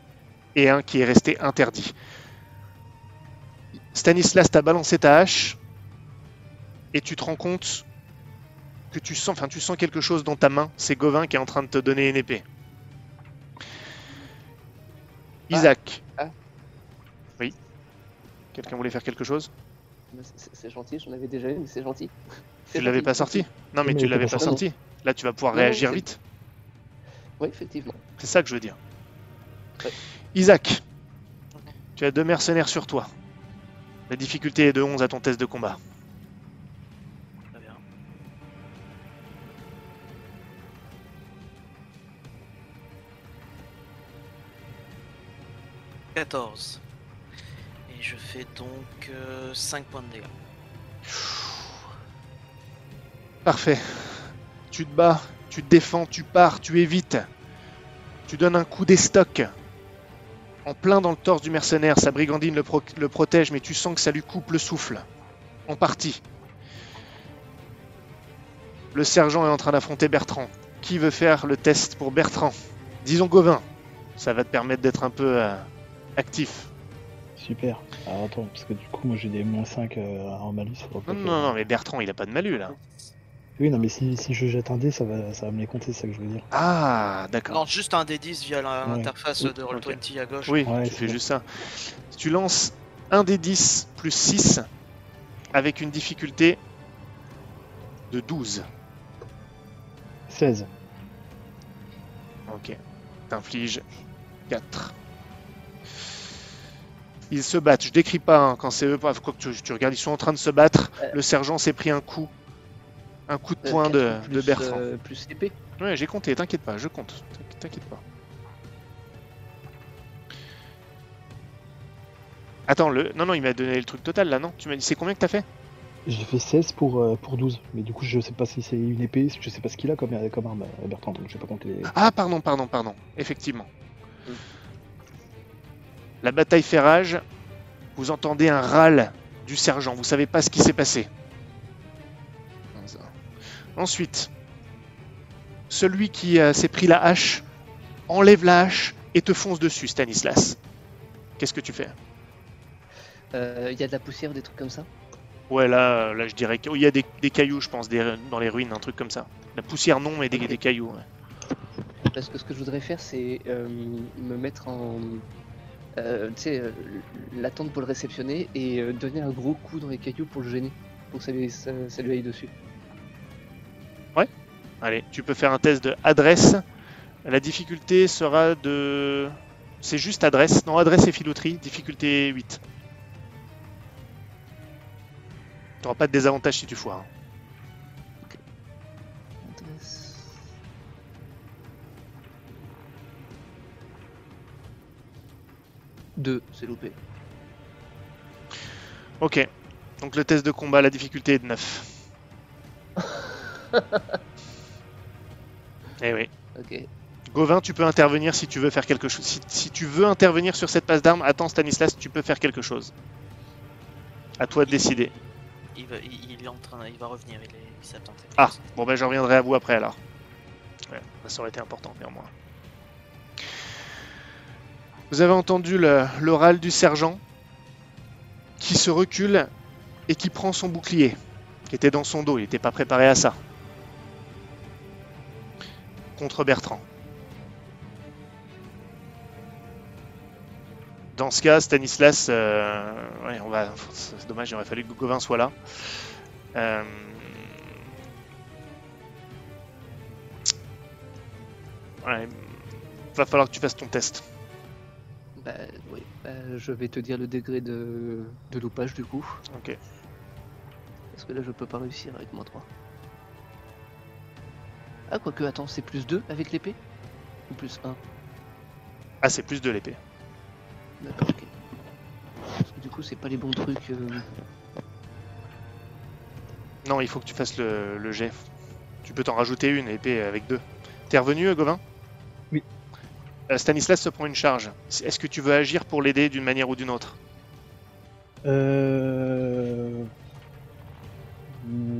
et un qui est resté interdit. Stanislas t'a balancé ta hache et tu te rends compte que tu sens, enfin tu sens quelque chose dans ta main. C'est Gauvin qui est en train de te donner une épée. Ah. Isaac. Ah. Quelqu'un voulait faire quelque chose? Mais c'est- gentil, j'en avais déjà une, mais c'est gentil. Tu l'avais pas sorti? Non mais Mais tu l'avais pas sorti. Là tu vas pouvoir Non, réagir vite. Oui, effectivement. C'est ça que je veux dire. Ouais. Isaac, tu as deux mercenaires sur toi. La difficulté est de 11 à ton test de combat. Très bien. « 14. Je fais donc 5 points de dégâts. Parfait. Tu te bats, tu te défends, tu pars, tu évites. Tu donnes un coup d'estoc. En plein dans le torse du mercenaire, sa brigandine le protège, mais tu sens que ça lui coupe le souffle. En partie. Le sergent est en train d'affronter Bertrand. Qui veut faire le test pour Bertrand? Disons Gauvin. Ça va te permettre d'être un peu euh, actif. Super. Alors attends, parce que du coup, moi j'ai des moins 5 euh, en malus. Non, non, non, mais Bertrand, il a pas de malus là. Oui, non, mais si, si je jette un dé, ça va, ça va me les compter, c'est ça que je veux dire. Ah, d'accord. Non, juste un D10 via la- Ouais. l'interface de Roll20 à gauche. Oui, Ouais, tu fais juste ça. Tu lances un des 10 plus 6 avec une difficulté de 12. 16. Ok. T'infliges 4. Ils se battent. Je décris pas hein, quand c'est eux. Quoi que tu, tu regardes, ils sont en train de se battre. Euh. Le sergent s'est pris un coup. Un coup de Euh, poing de, Bertrand. euh, plus épée. Ouais, j'ai compté, t'inquiète pas, je compte. T'inqui- T'inquiète pas. Attends, le... non, non, il m'a donné le truc total là, non? Tu m'as dit c'est combien que t'as fait? J'ai fait 16 pour, euh, pour 12. Mais du coup, je sais pas si c'est une épée, je sais pas ce qu'il a comme, comme arme, Bertrand, donc je vais pas compter les. Ah, pardon, pardon, pardon. Effectivement. Mm. La bataille fait rage. Vous entendez un râle du sergent. Vous savez pas ce qui s'est passé. Ensuite, celui qui euh, s'est pris la hache enlève la hache et te fonce dessus, Stanislas. Qu'est-ce que tu fais? Euh, Il y a de la poussière, des trucs comme ça? Ouais, là, euh, là, je dirais qu'il y a des, des cailloux, je pense, des- dans les ruines, un truc comme ça. La poussière, non, mais des, cailloux. ouais. Parce que ce que je voudrais faire, c'est euh, me mettre en. Euh, euh, l'attendre pour le réceptionner et euh, donner un gros coup dans les cailloux pour le gêner. Pour que ça lui, aille dessus. Allez, tu peux faire un test de adresse. La difficulté sera de. C'est juste adresse. Non, adresse et filouterie. Difficulté 8. Tu n'auras pas de désavantage si tu foires. hein. c'est loupé. Ok, donc le test de combat, la difficulté est de 9. eh oui. Gauvin, tu peux intervenir si tu veux faire quelque chose. Si, tu veux intervenir sur cette passe d'armes, attends Stanislas, tu peux faire quelque chose. À toi de décider. Il va, il, est en train, il va revenir, il, est, Ah, bon ben je reviendrai à vous après alors. Ouais, ça aurait été important néanmoins. Vous avez entendu l'oral du sergent qui se recule et qui prend son bouclier, qui était dans son dos, il n'était pas préparé à ça. Contre Bertrand. Dans ce cas, Stanislas, euh, on va, c'est dommage, il aurait fallu que Gauvin soit là. Euh, Ouais, va falloir que tu fasses ton test. Bah oui. Bah, je vais te dire le degré de, de loupage du coup. Ok. que là je peux pas réussir avec moins 3. Ah, quoique, attends, c'est plus 2 avec l'épée Ou plus 1 Ah, c'est plus de l'épée. D'accord, ok. Parce que du coup, c'est pas les bons trucs. euh, Non, il faut que tu fasses le, le jet. Tu peux t'en rajouter une, épée avec deux. T'es revenu, Gauvin? Stanislas se prend une charge. Est-ce que tu veux agir pour l'aider d'une manière ou d'une autre Euh...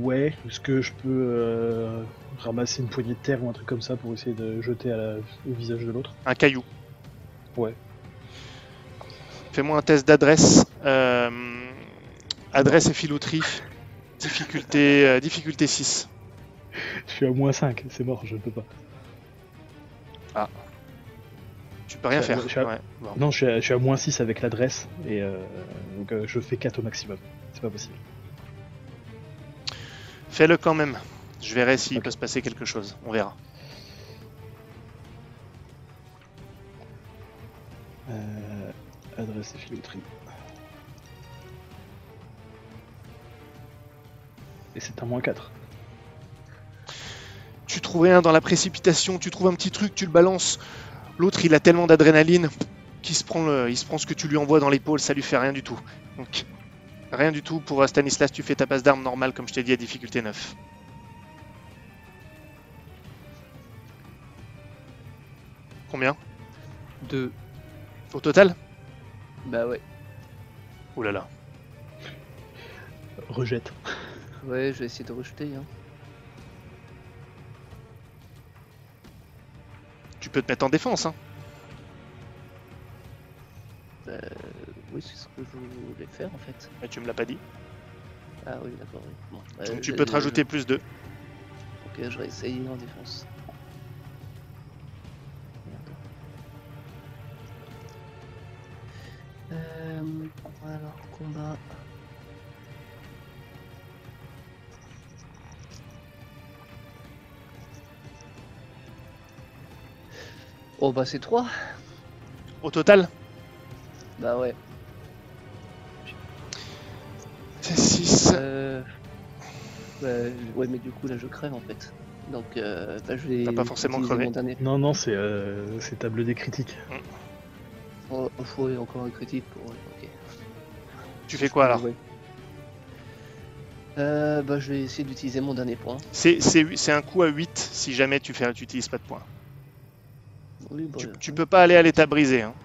Ouais, est-ce que je peux euh, ramasser une poignée de terre ou un truc comme ça pour essayer de jeter à la- au visage de l'autre? Un caillou. Ouais. Fais-moi un test d'adresse. Euh, adresse et filouterie. Difficulté, euh, difficulté 6. Je suis à moins 5, c'est mort, je ne peux pas. Tu peux rien faire. je suis à- Ouais, bon. Non, je suis à, je suis à moins 6 avec l'adresse, et euh, donc euh, je fais 4 au maximum. C'est pas possible. Fais-le quand même. Je verrai s'il peut se passer quelque chose. On verra. Euh, adresse et filouterie. Et c'est un moins 4. Tu trouves rien dans la précipitation, tu trouves un petit truc, tu le balances. L'autre, il a tellement d'adrénaline qu'il se prend, le- il se prend ce que tu lui envoies dans l'épaule, ça lui fait rien du tout. Donc, rien du tout pour euh, Stanislas, tu fais ta passe d'armes normale, comme je t'ai dit, à difficulté 9. Combien? 2. Au total? Bah ouais. Ouh là là. Rejette. Ouais, je vais essayer de rejeter. Hein. Tu peux te mettre en défense, hein. Euh, oui, c'est ce que je voulais faire en fait. Mais tu me l'as pas dit. Ah oui, d'accord. oui. Bon, Donc euh, tu peux te je- rajouter plus 2. Ok, je vais essayer en défense. Euh, alors, combat. Oh bah c'est 3 Au total Bah ouais. C'est 6. Euh... bah, ouais mais du coup là je crève en fait. Donc euh, bah, je vais T'as pas forcément crevé. Non, non, c'est euh, c'est table des critiques. Oh, oh, ouais, encore un critique pour... ouais, ok. Tu fais quoi alors Ouais. Euh, bah, je vais essayer d'utiliser mon dernier point. C'est c'est- c'est un coup à 8 si jamais tu fais, tu utilises pas de points. Oui, Tu, tu peux pas aller à l'état brisé. Hein.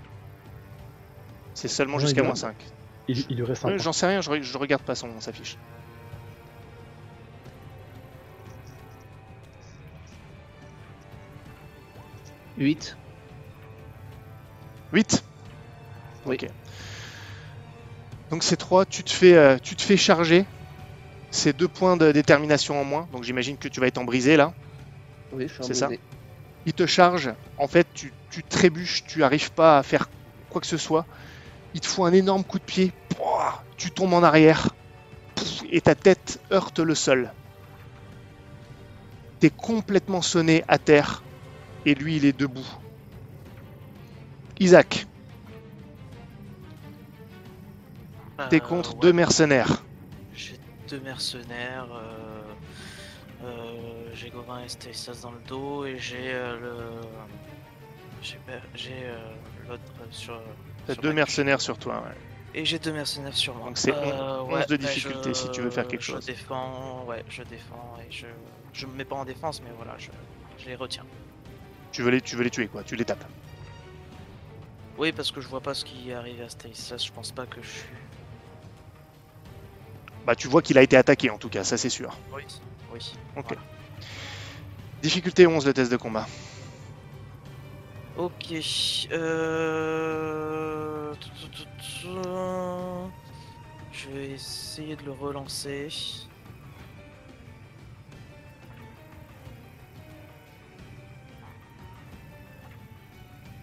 C'est seulement Ouais, jusqu'à moins a- 5. Il, il lui reste un Ouais, point. J'en sais rien, je, re- je regarde pas son, sa fiche. euh, 8. 8 Oui. Ok. Donc c'est 3, tu te fais, euh, tu te fais charger. C'est deux points de détermination en moins. Donc j'imagine que tu vas être en brisé là. Oui, je suis en C'est ça? brisé. Il te charge. En fait, tu, tu trébuches, tu arrives pas à faire quoi que ce soit. Il te fout un énorme coup de pied. Tu tombes en arrière. Et ta tête heurte le sol. T'es complètement sonné à terre. Et lui, il est debout. Isaac, t'es Euh, contre ouais. deux mercenaires. J'ai deux mercenaires. euh, euh, j'ai Gauvin et Stanislas dans le dos et j'ai euh, le. J'ai euh, l'autre sur. T'as deux mercenaires sur toi. ouais. Et j'ai deux mercenaires sur moi. Donc c'est Euh, on- onze de bah, difficulté si tu veux faire quelque je chose. défends, ouais, je défends et je. Je me mets pas en défense, mais voilà, je, je les retiens. Tu veux les, tu veux les tuer quoi Tu les tapes. Oui, parce que je vois pas ce qui est arrivé à Stanislas, je pense pas que je suis. Bah tu vois qu'il a été attaqué en tout cas, ça c'est sûr. Oui, oui. Ok. Voilà. Difficulté 11 le test de combat. Ok. Euh... Je vais essayer de le relancer.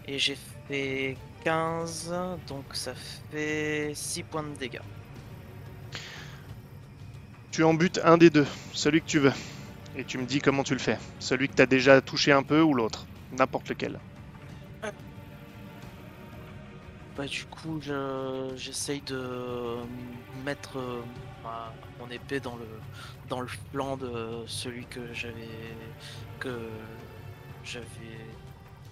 Et j'ai fait 15, donc ça fait 6 points de dégâts. Tu en butes un des deux, celui que tu veux. Et tu me dis comment tu le fais. Celui que t'as déjà touché un peu ou l'autre. N'importe lequel. Bah du coup, je- j'essaye de mettre euh, ma- mon épée dans le dans le flanc de celui que j'avais que j'avais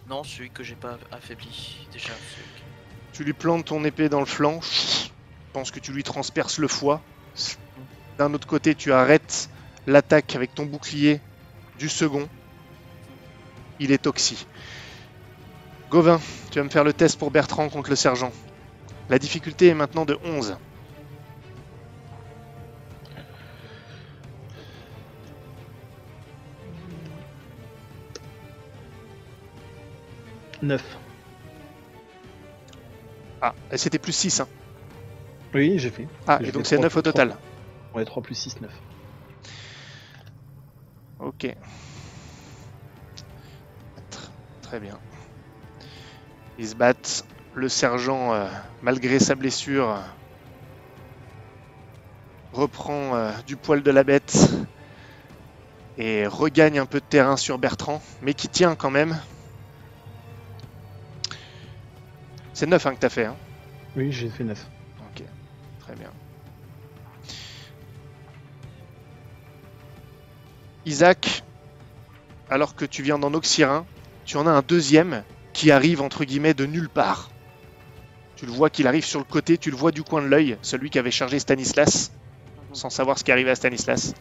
non celui que j'ai pas affaibli déjà. Tu lui plantes ton épée dans le flanc. Je pense que tu lui transperces le foie. D'un autre côté, tu arrêtes l'attaque avec ton bouclier du second. Il est toxi. Gauvin, tu vas me faire le test pour Bertrand contre le sergent. La difficulté est maintenant de 11. Neuf. Ah, c'était plus 6. Hein. Oui, j'ai fait. Ah, et donc c'est trois 9 au total. Ouais, 3 plus 6, 9. Ok. Tr- Très bien. Ils se battent. Le sergent, euh, malgré sa blessure, euh, reprend euh, du poil de la bête et regagne un peu de terrain sur Bertrand, mais qui tient quand même. C'est 9 hein, que t'as fait. Hein. Oui, j'ai fait 9. Ok, très bien. Isaac, alors que tu viens d'en oxyre un, tu en as un deuxième qui arrive entre guillemets de nulle part. Tu le vois qu'il arrive sur le côté, tu le vois du coin de l'œil, celui qui avait chargé Stanislas, sans savoir ce qui arrivait à Stanislas.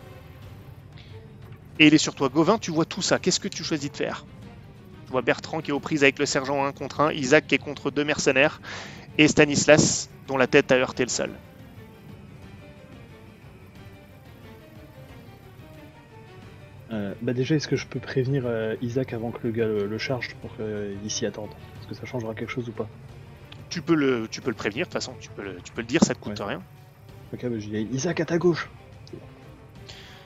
Et il est sur toi. Gauvin, tu vois tout ça. Qu'est-ce que tu choisis de faire? Tu vois Bertrand qui est aux prises avec le sergent 1 contre 1, Isaac qui est contre deux mercenaires, et Stanislas dont la tête a heurté le sol. Euh, bah déjà, est-ce que je peux prévenir euh, Isaac avant que le gars le, le charge pour qu'il s'y attende? Est-ce que ça changera quelque chose ou pas? Tu peux le, tu peux le prévenir, de toute façon, tu peux le, tu peux le dire, ça te coûte Ouais. rien. Ok, bah je dis Isaac à ta gauche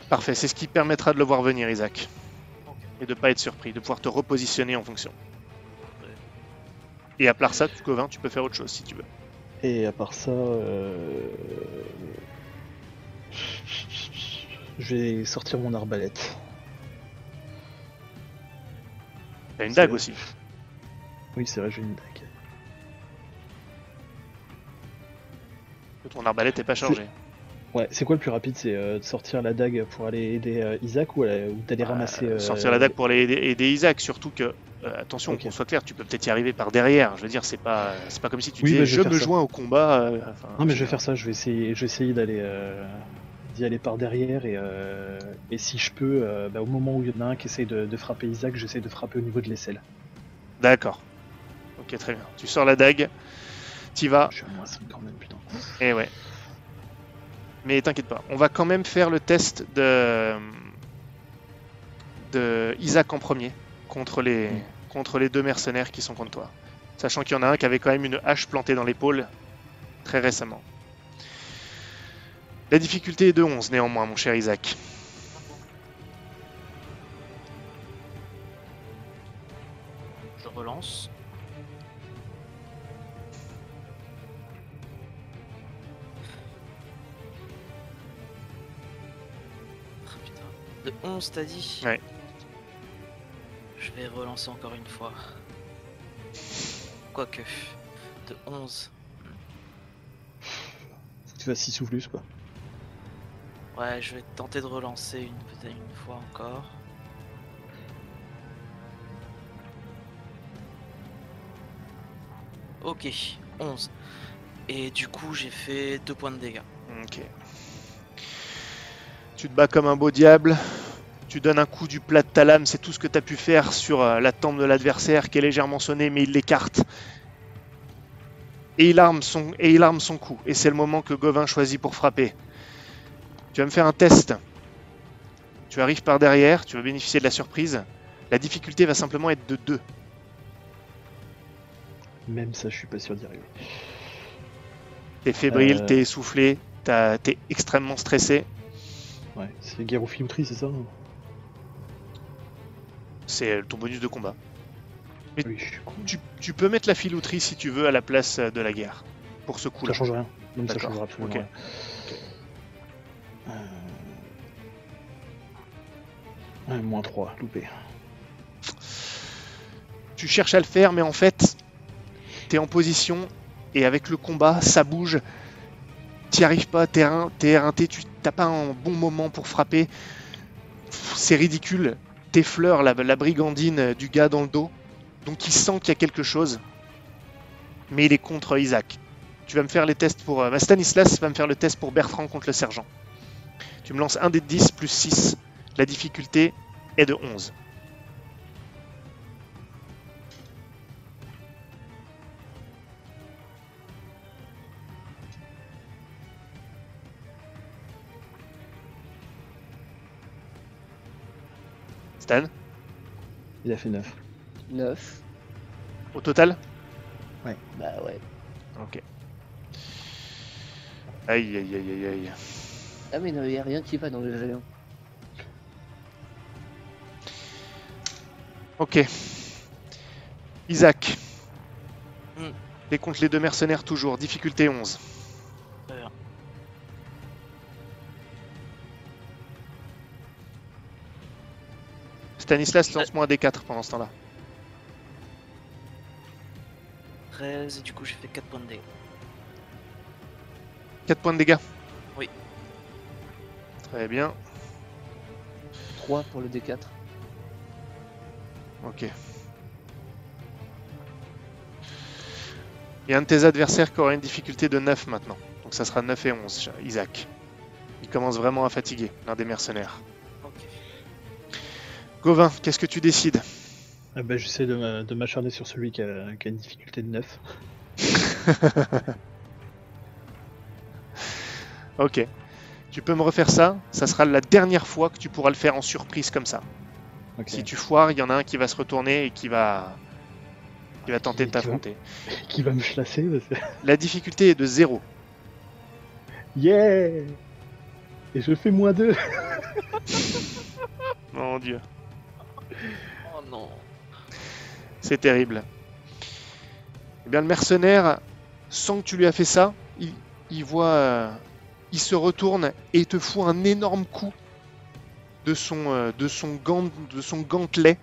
Parfait, c'est ce qui permettra de le voir venir, Isaac. Et de pas être surpris, de pouvoir te repositionner en fonction. Et à part ça, tu Gauvin, tu peux faire autre chose si tu veux. Et à part ça, euh... je vais sortir mon arbalète. T'as une dague aussi. Oui, c'est vrai, j'ai une dague. Ton arbalète n'est pas chargée. Ouais, c'est quoi le plus rapide C'est euh, de sortir la dague pour aller aider euh, Isaac ou, euh, ou d'aller ramasser. Euh, euh, Sortir la dague pour aller aider, aider Isaac, surtout que. attention, qu'on soit clair, tu peux peut-être y arriver par derrière. Je veux dire, c'est pas, c'est pas comme si tu Oui, disais bah, je me ça. joins au combat. enfin, Non, mais je vais faire ça. Je vais essayer, je vais essayer d'aller, euh, d'y aller par derrière et, euh, et si je peux, euh, bah, au moment où il y en a un qui essaye de, de frapper Isaac, j'essaie de frapper au niveau de l'aisselle. D'accord. Ok, très bien. Tu sors la dague, t'y vas, Je suis à moins 5 quand même, putain. et ouais. Mais t'inquiète pas, on va quand même faire le test de, de Isaac en premier contre les, contre les deux mercenaires qui sont contre toi. Sachant qu'il y en a un qui avait quand même une hache plantée dans l'épaule très récemment. La difficulté est de 11 néanmoins, mon cher Isaac. Je relance. Ah, putain. De 11 t'as dit Ouais. Je vais relancer encore une fois. Quoique. De 11. Faut que tu fasses 6 ou plus, quoi. Ouais, je vais tenter de relancer une, une fois encore. Ok, 11. Et du coup, j'ai fait 2 points de dégâts. Ok. Tu te bats comme un beau diable. Tu donnes un coup du plat de ta lame, c'est tout ce que tu as pu faire sur euh, la tempe de l'adversaire qui est légèrement sonnée, mais il l'écarte. Et il arme son, et il arme son coup. Et c'est le moment que Gauvin choisit pour frapper. Tu vas me faire un test. Tu arrives par derrière, tu vas bénéficier de la surprise. La difficulté va simplement être de 2. Même ça, je suis pas sûr d'y arriver. T'es fébrile, Euh. t'es essoufflé, t'es extrêmement stressé. Ouais, c'est guerre au filouterie, c'est ça hein? C'est ton bonus de combat. Mais Oui, con. Tu, tu peux mettre la filouterie si tu veux à la place euh, de la guerre. Pour ce coup-là. Ça change rien. Même ça absolument ok. rien. Ouais, moins 3, loupé. Tu cherches à le faire, mais en fait, t'es en position et avec le combat, ça bouge. T'y arrives pas, t'es rein- t'es éreinté, tu t'as pas un bon moment pour frapper. C'est ridicule. T'effleures la, la brigandine du gars dans le dos. Donc il sent qu'il y a quelque chose. Mais il est contre Isaac. Tu vas me faire les tests pour. euh, bah, Stanislas va me faire le test pour Bertrand contre le sergent. Tu me lances un des 10 plus 6. La difficulté est de 11. Stan, Il a fait 9. 9. au total Bah ouais. Ok. Aïe aïe aïe aïe aïe. Ah mais non, y a rien qui va dans le géant. Ok. Isaac. Hmm. Et contre les deux mercenaires toujours. Difficulté 11. Très bien. Stanislas, lance-moi un D4 pendant ce temps-là. 13 et du coup j'ai fait 4 points de dégâts. 4 points de dégâts Oui. Très bien. 3 pour le D4. Ok. Il y a un de tes adversaires qui aura une difficulté de 9 maintenant. Donc ça sera 9 et 11, Isaac. Il commence vraiment à fatiguer, l'un des mercenaires. Ok. Gauvin, qu'est-ce que tu décides? Ah bah, J'essaie de m'a- de m'acharner sur celui qui a, qui a une difficulté de 9. Ok. Tu peux me refaire ça? Ça sera la dernière fois que tu pourras le faire en surprise comme ça. Si tu foires, il y en a un qui va se retourner et qui va, qui va tenter de Qui- qui va- t'affronter. Qui va me chlasser parce que- La difficulté est de 0. Yeah Et je fais moins 2 Mon dieu, Oh non. c'est terrible. Eh bien, le mercenaire, sans que tu lui as fait ça, il, il voit, euh, il se retourne et il te fout un énorme coup de son, euh, de son, gant, de son gantelet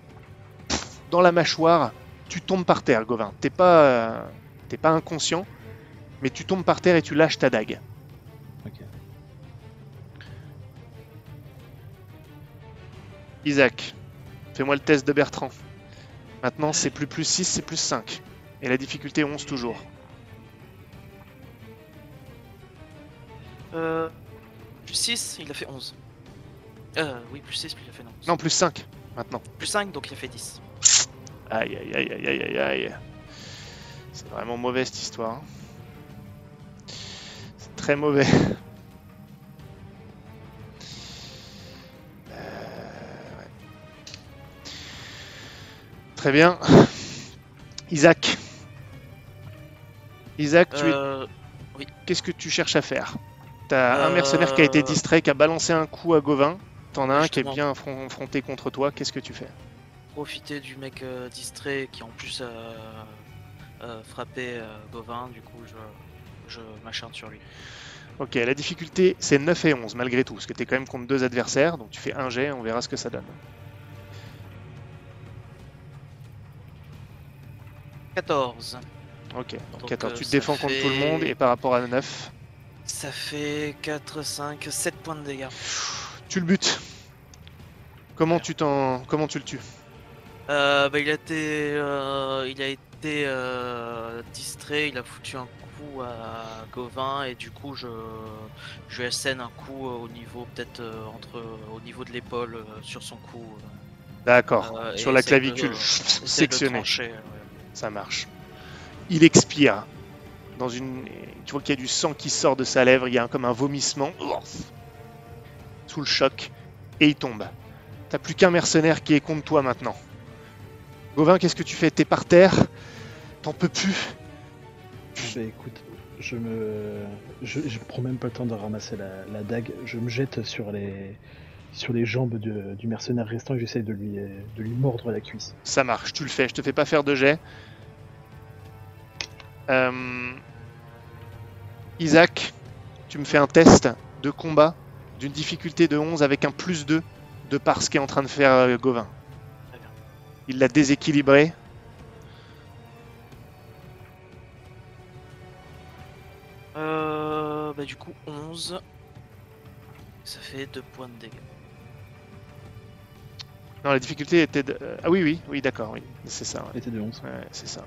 dans la mâchoire. Tu tombes par terre, Gauvin. T'es pas, euh, t'es pas inconscient, mais tu tombes par terre et tu lâches ta dague. Ok. Isaac, fais-moi le test de Bertrand. Maintenant, c'est plus plus 6, c'est plus 5. Et la difficulté 11 toujours. Euh, plus 6, il a fait 11. Euh, oui, plus 6, puis il a fait 11. Non, plus 5 maintenant. Plus 5, donc il a fait 10. Aïe aïe aïe aïe aïe aïe aïe. C'est vraiment mauvais cette histoire. hein. C'est très mauvais. Euh, ouais. Très bien. Isaac. Isaac, tu es Euh, Qu'est-ce que tu cherches à faire? T'as un Euh, mercenaire qui a été distrait, qui a balancé un coup à Gauvin. T'en as un qui est bien affronté contre toi. Qu'est-ce que tu fais? Profiter du mec euh, distrait qui en plus a euh, frappé euh, Gauvin, du coup je, je m'acharne sur lui. Ok, la difficulté c'est 9 et 11 malgré tout, parce que t'es quand même contre deux adversaires, donc tu fais un jet, on verra ce que ça donne. 14. Ok, donc, Donc, attends, euh, tu te défends contre tout le monde et par rapport à 9, Ça fait 4, 5, 7 points de dégâts. Tu le butes? Comment tu t'en, comment tu le tues? Euh, bah, il a été, euh, il a été euh, distrait, il a foutu un coup à Gauvin et du coup je, je lui assène un coup au niveau peut-être entre au niveau de l'épaule sur son cou. D'accord, sur la clavicule, de sectionné. ouais. Ça marche. Il expire. Dans une... Tu vois qu'il y a du sang qui sort de sa lèvre, il y a un- comme un vomissement. Sous le choc. Et il tombe. T'as plus qu'un mercenaire qui est contre toi maintenant. Gauvin, qu'est-ce que tu fais? T'es par terre? T'en peux plus? Bah, écoute, je me. Je, je prends même pas le temps de ramasser la, la dague, je me jette sur les sur les jambes de- du mercenaire restant et j'essaie de lui, de lui mordre la cuisse. Ça marche, tu le fais. Je te fais pas faire de jet. Euh, Isaac, tu me fais un test de combat d'une difficulté de 11 avec un plus 2 de par ce qu'est en train de faire euh, Gauvin. Il l'a déséquilibré. Euh, bah du coup 11. Ça fait 2 points de dégâts. Non, la difficulté était de... euh, Ah oui, oui, oui, d'accord, oui. C'est ça, ouais. était de 11. Ouais, c'est ça.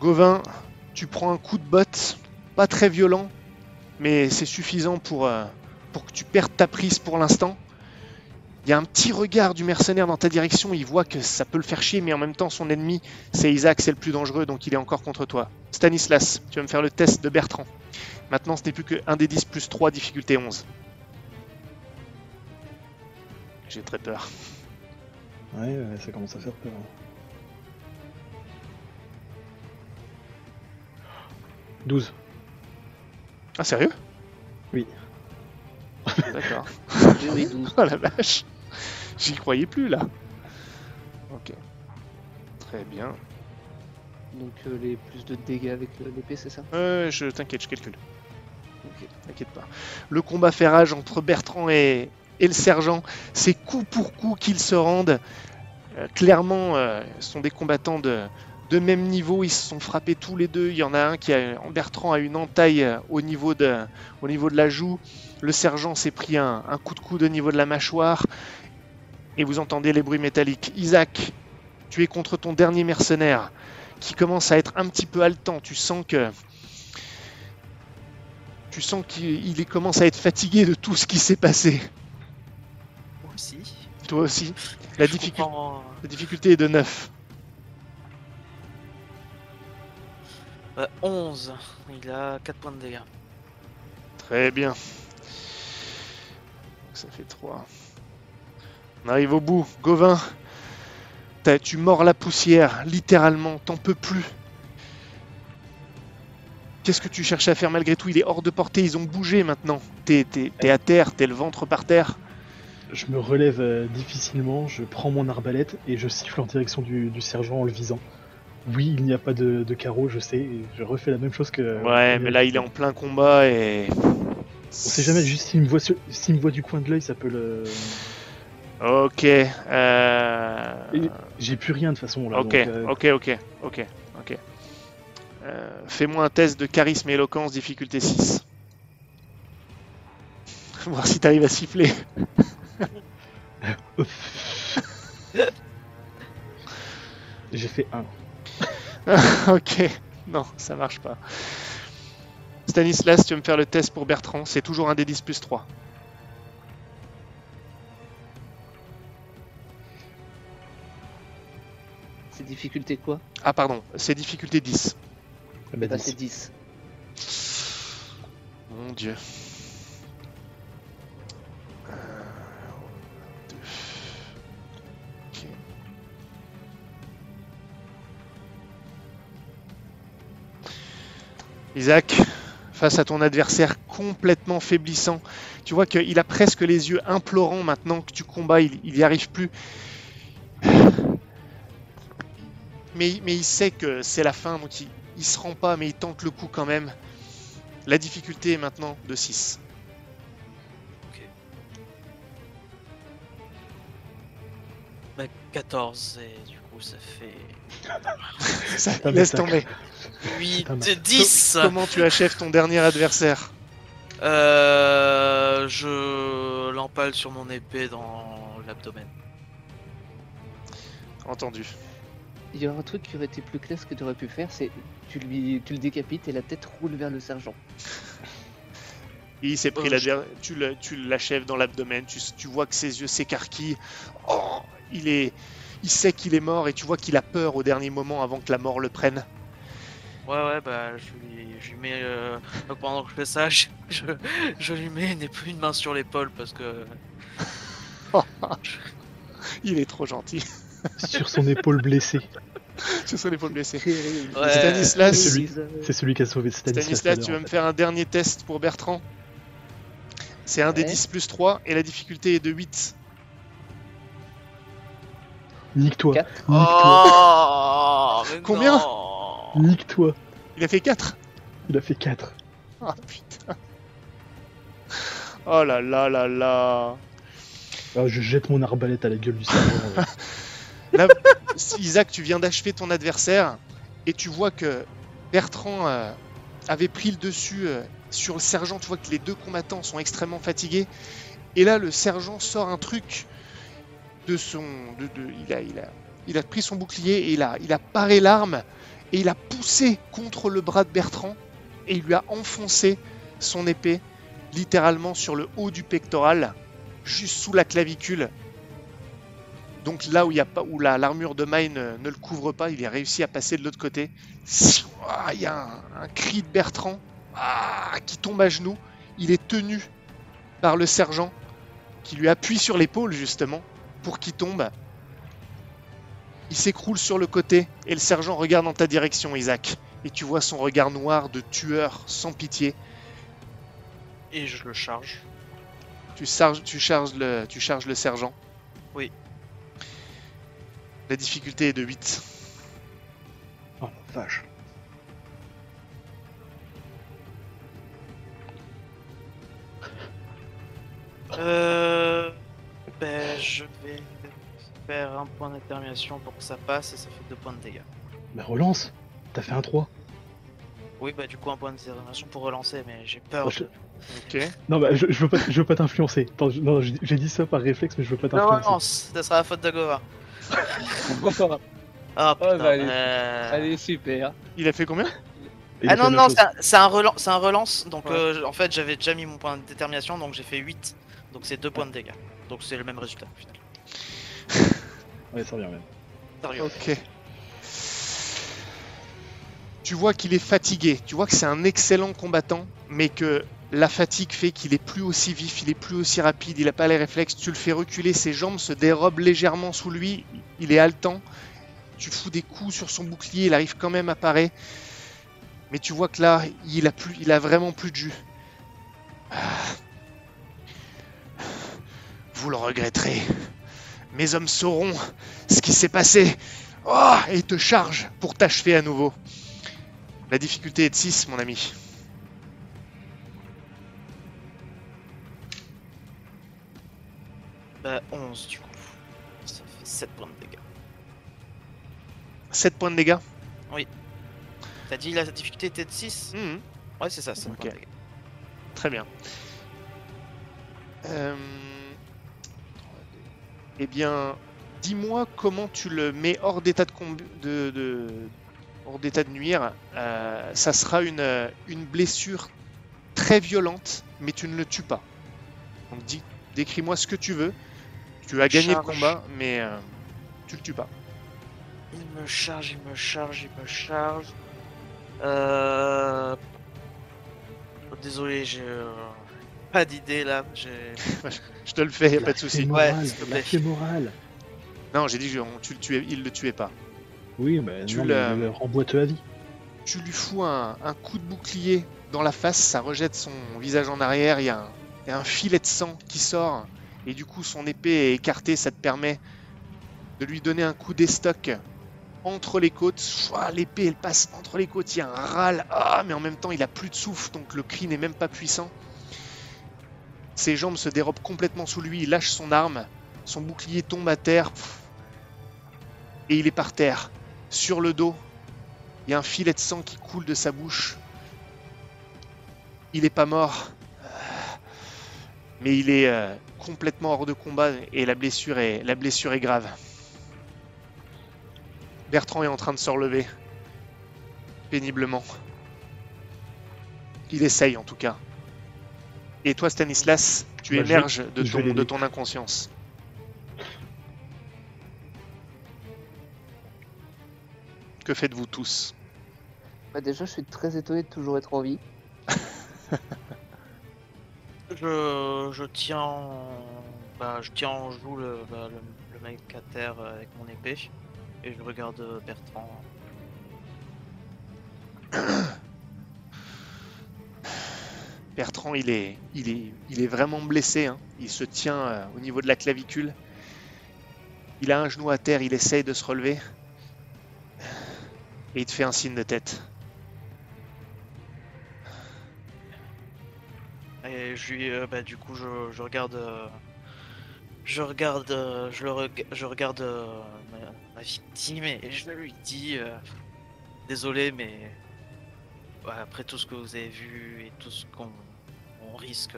Gauvin, tu prends un coup de botte, pas très violent, mais c'est suffisant pour, euh, pour que tu perdes ta prise pour l'instant. Il y a un petit regard du mercenaire dans ta direction, il voit que ça peut le faire chier, mais en même temps son ennemi, c'est Isaac, c'est le plus dangereux, donc il est encore contre toi. Stanislas, tu vas me faire le test de Bertrand. Maintenant, ce n'est plus que 1 des 10 plus 3, difficulté 11. J'ai très peur. Ouais, ça commence à faire peur. hein. 12. Ah, sérieux? Oui. D'accord. Oui, oui, 12. Oh la vache J'y croyais plus là. Ok. Très bien. Donc euh, les plus de dégâts avec euh, l'épée, c'est ça? Euh, je t'inquiète, je calcule. Ok. T'inquiète pas. Le combat fait rage entre Bertrand et, et le sergent. C'est coup pour coup qu'ils se rendent. Euh, clairement, euh, ce sont des combattants de, de même niveau. Ils se sont frappés tous les deux. Il y en a un qui a. Bertrand a une entaille euh, au niveau de, au niveau de la joue. Le sergent s'est pris un, un coup de coude au niveau de la mâchoire. Et vous entendez les bruits métalliques. Isaac, tu es contre ton dernier mercenaire qui commence à être un petit peu haletant. Tu sens que. Tu sens qu'il il commence à être fatigué de tout ce qui s'est passé. Moi aussi. Toi aussi. La, difficulté la difficulté est de 9. Euh, 11. Il a 4 points de dégâts. Très bien. Ça fait 3. On arrive au bout. Gauvin, tu mords la poussière, littéralement, t'en peux plus. Qu'est-ce que tu cherches à faire malgré tout? Il est hors de portée, ils ont bougé maintenant. T'es à terre, t'es le ventre par terre. Je me relève euh, difficilement, je prends mon arbalète et je siffle en direction du, du sergent en le visant. Oui, il n'y a pas de, de carreau, je sais, je refais la même chose que. Ouais, mais là il est en plein combat et. On sait jamais, juste s'il me, voit sur- s'il me voit du coin de l'œil, ça peut le. Ok. euh, Et J'ai plus rien de toute façon là. Ok, donc, euh, ok, ok, ok, ok. Euh, Fais-moi un test de charisme et éloquence, difficulté 6. Voir si t'arrives à siffler. J'ai fait un. ok, non, ça marche pas. Stanislas, tu veux me faire le test pour Bertrand C'est toujours un des 10 plus 3. C'est difficulté quoi? Ah, pardon, c'est difficulté 10. Ah bah, Bah, 10. c'est 10. Mon dieu. Isaac, face à ton adversaire complètement faiblissant, tu vois qu'il a presque les yeux implorants maintenant que tu combats, il n'y arrive plus. Mais, il sait que c'est la fin, donc il, il se rend pas, mais il tente le coup quand même. La difficulté est maintenant de 6. Bah, 14 et du coup ça fait Ça, laisse tomber. 8, un massacre. 10 Comment tu achèves ton dernier adversaire Euh, je l'empale sur mon épée dans l'abdomen. Entendu. Il y a un truc qui aurait été plus clair, ce que tu aurais pu faire, c'est tu, lui, tu le décapites et la tête roule vers le sergent. Il s'est pris Oh, la je- der- tu le- tu l'achèves dans l'abdomen, tu, tu vois que ses yeux s'écarquillent. Oh, il est, il sait qu'il est mort et tu vois qu'il a peur au dernier moment avant que la mort le prenne. Ouais, ouais, bah je lui, je lui mets. euh, pendant que je fais ça, je, je, je lui mets une, une main sur l'épaule parce que. Il est trop gentil. Sur son épaule blessée. Les épaules blessées. Ouais. Stanislas, C'est celui- C'est celui qui a sauvé Stanislas. Stanislas, tu vas me faire un dernier test pour Bertrand. C'est un des Ouais. 10 plus 3 et la difficulté est de 8. Nique-toi. Nique-toi. Oh Combien. Nique-toi. Il a fait 4 Il a fait 4. Ah putain. Oh là là là là. Alors, je jette mon arbalète à la gueule du sergent. euh. Là, Isaac, tu viens d'achever ton adversaire et tu vois que Bertrand, euh, avait pris le dessus euh, sur le sergent. Tu vois que les deux combattants sont extrêmement fatigués. Et là, le sergent sort un truc de son. Il, a, il, a, il a pris son bouclier et il a, il a paré l'arme et il a poussé contre le bras de Bertrand et il lui a enfoncé son épée littéralement sur le haut du pectoral, juste sous la clavicule. Donc là où, la- l'armure de Mine ne, le couvre pas, il a réussi à passer de l'autre côté. Ah, Il y a un, un cri de Bertrand ah, qui tombe à genoux. Il est tenu par le sergent qui lui appuie sur l'épaule justement pour qu'il tombe. Il s'écroule sur le côté et le sergent regarde dans ta direction, Isaac. Et tu vois son regard noir de tueur sans pitié. Et je le charge. Tu charges, tu charges, le, tu charges le sergent. Oui. La difficulté est de 8. Oh la vache. Euh, ben, je vais faire un point de détermination pour que ça passe et ça fait deux points de dégâts. Mais relance T'as fait un 3 Oui, bah du coup un point de détermination pour relancer, mais j'ai peur. Oh, je- de- Ok. Non, bah je, je veux pas, je veux pas t'influencer. Non, j'ai dit ça par réflexe, mais je veux pas Non, t'influencer. relance, ça sera la faute d'Agova. Ah Ouais, putain. bah, allez. euh, Allez, super. Il a fait combien? Il Ah non, non, c'est un, un relance, c'est un relance, donc Ouais. euh, en fait j'avais déjà mis mon point de détermination, donc j'ai fait 8, donc c'est 2 points de dégâts. Donc c'est le même résultat au final. Ouais, ça revient même. Sérieux. Ok. Tu vois qu'il est fatigué. Tu vois que c'est un excellent combattant, mais que la fatigue fait qu'il est plus aussi vif, il est plus aussi rapide, il n'a pas les réflexes. Tu le fais reculer, ses jambes se dérobent légèrement sous lui. Il est haletant. Tu fous des coups sur son bouclier, il arrive quand même à parer. Mais tu vois que là, il a, plus, il a vraiment plus de jus. Vous le regretterez. Mes hommes sauront ce qui s'est passé. Oh, et te charge pour t'achever à nouveau. La difficulté est de 6, mon ami. Bah 11 du coup. Ça fait 7 points de dégâts. 7 points de dégâts? T'as dit la difficulté était de 6 Mhm, Ouais c'est ça, 7 Ok. points de dégâts. Très bien. Euh, Eh bien, dis-moi comment tu le mets hors d'état de, comb- de, de- hors d'état de nuire. Euh, ça sera une, une blessure très violente, mais tu ne le tues pas. Donc dis, décris-moi ce que tu veux. Tu as gagné le combat, mais euh, tu le tues pas. Il me charge, il me charge, il me charge. Euh... Désolé, j'ai pas d'idée là. J'ai... Je te le fais, y a pas de La souci. fée Ouais, s'il te la plaît. morale. Non, j'ai dit que on- tu le tuais, il le tuait pas. Oui, mais Tu non, le remboîte à vie. Tu lui fous un, un coup de bouclier dans la face, ça rejette son visage en arrière, il y, a un- il y a un filet de sang qui sort, et du coup son épée est écartée, ça te permet de lui donner un coup d'estoc entre les côtes. L'épée elle passe entre les côtes, il y a un râle, ah, mais en même temps il a plus de souffle, donc le cri n'est même pas puissant. Ses jambes se dérobent complètement sous lui, il lâche son arme, son bouclier tombe à terre, et il est par terre, sur le dos, il y a un filet de sang qui coule de sa bouche. Il est pas mort. Mais il est euh, complètement hors de combat et la blessure est grave. Bertrand est en train de se relever. Péniblement. Il essaye en tout cas. Et toi Stanislas, tu Bah, émerges de, ton, de l'aider. ton inconscience. Que faites-vous tous? Bah, déjà, je suis très étonné de toujours être en vie. Je, je tiens, bah, je tiens en joue le, bah, le, le mec à terre avec mon épée et je regarde Bertrand. Bertrand, il est, il est, il est vraiment blessé. hein. Il se tient euh, au niveau de la clavicule. Il a un genou à terre, il essaye de se relever. Et il te fait un signe de tête. Et je lui, euh, bah, du coup, je, regarde, je regarde, euh, je le je regarde ma, victime et je lui dis, désolé, mais après tout ce que vous avez vu et tout ce qu'on on risque,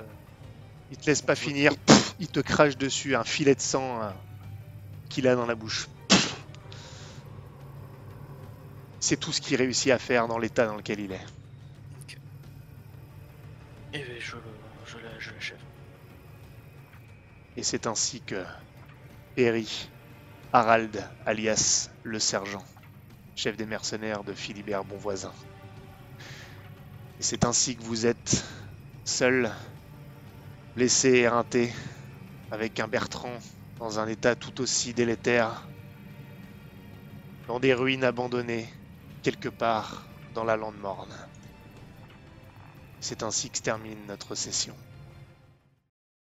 Il te laisse pas finir, pff, il te crache dessus un filet de sang euh, qu'il a dans la bouche. C'est tout ce qu'il réussit à faire dans l'état dans lequel il est. et ben, je, je, la- je l'achève. Et c'est ainsi que Perry, Harald, alias le sergent, chef des mercenaires de Philibert Bonvoisin. Et c'est ainsi que vous êtes seul, laissé éreinté, avec un Bertrand dans un état tout aussi délétère, dans des ruines abandonnées, quelque part dans la lande morne. C'est ainsi que se termine notre session.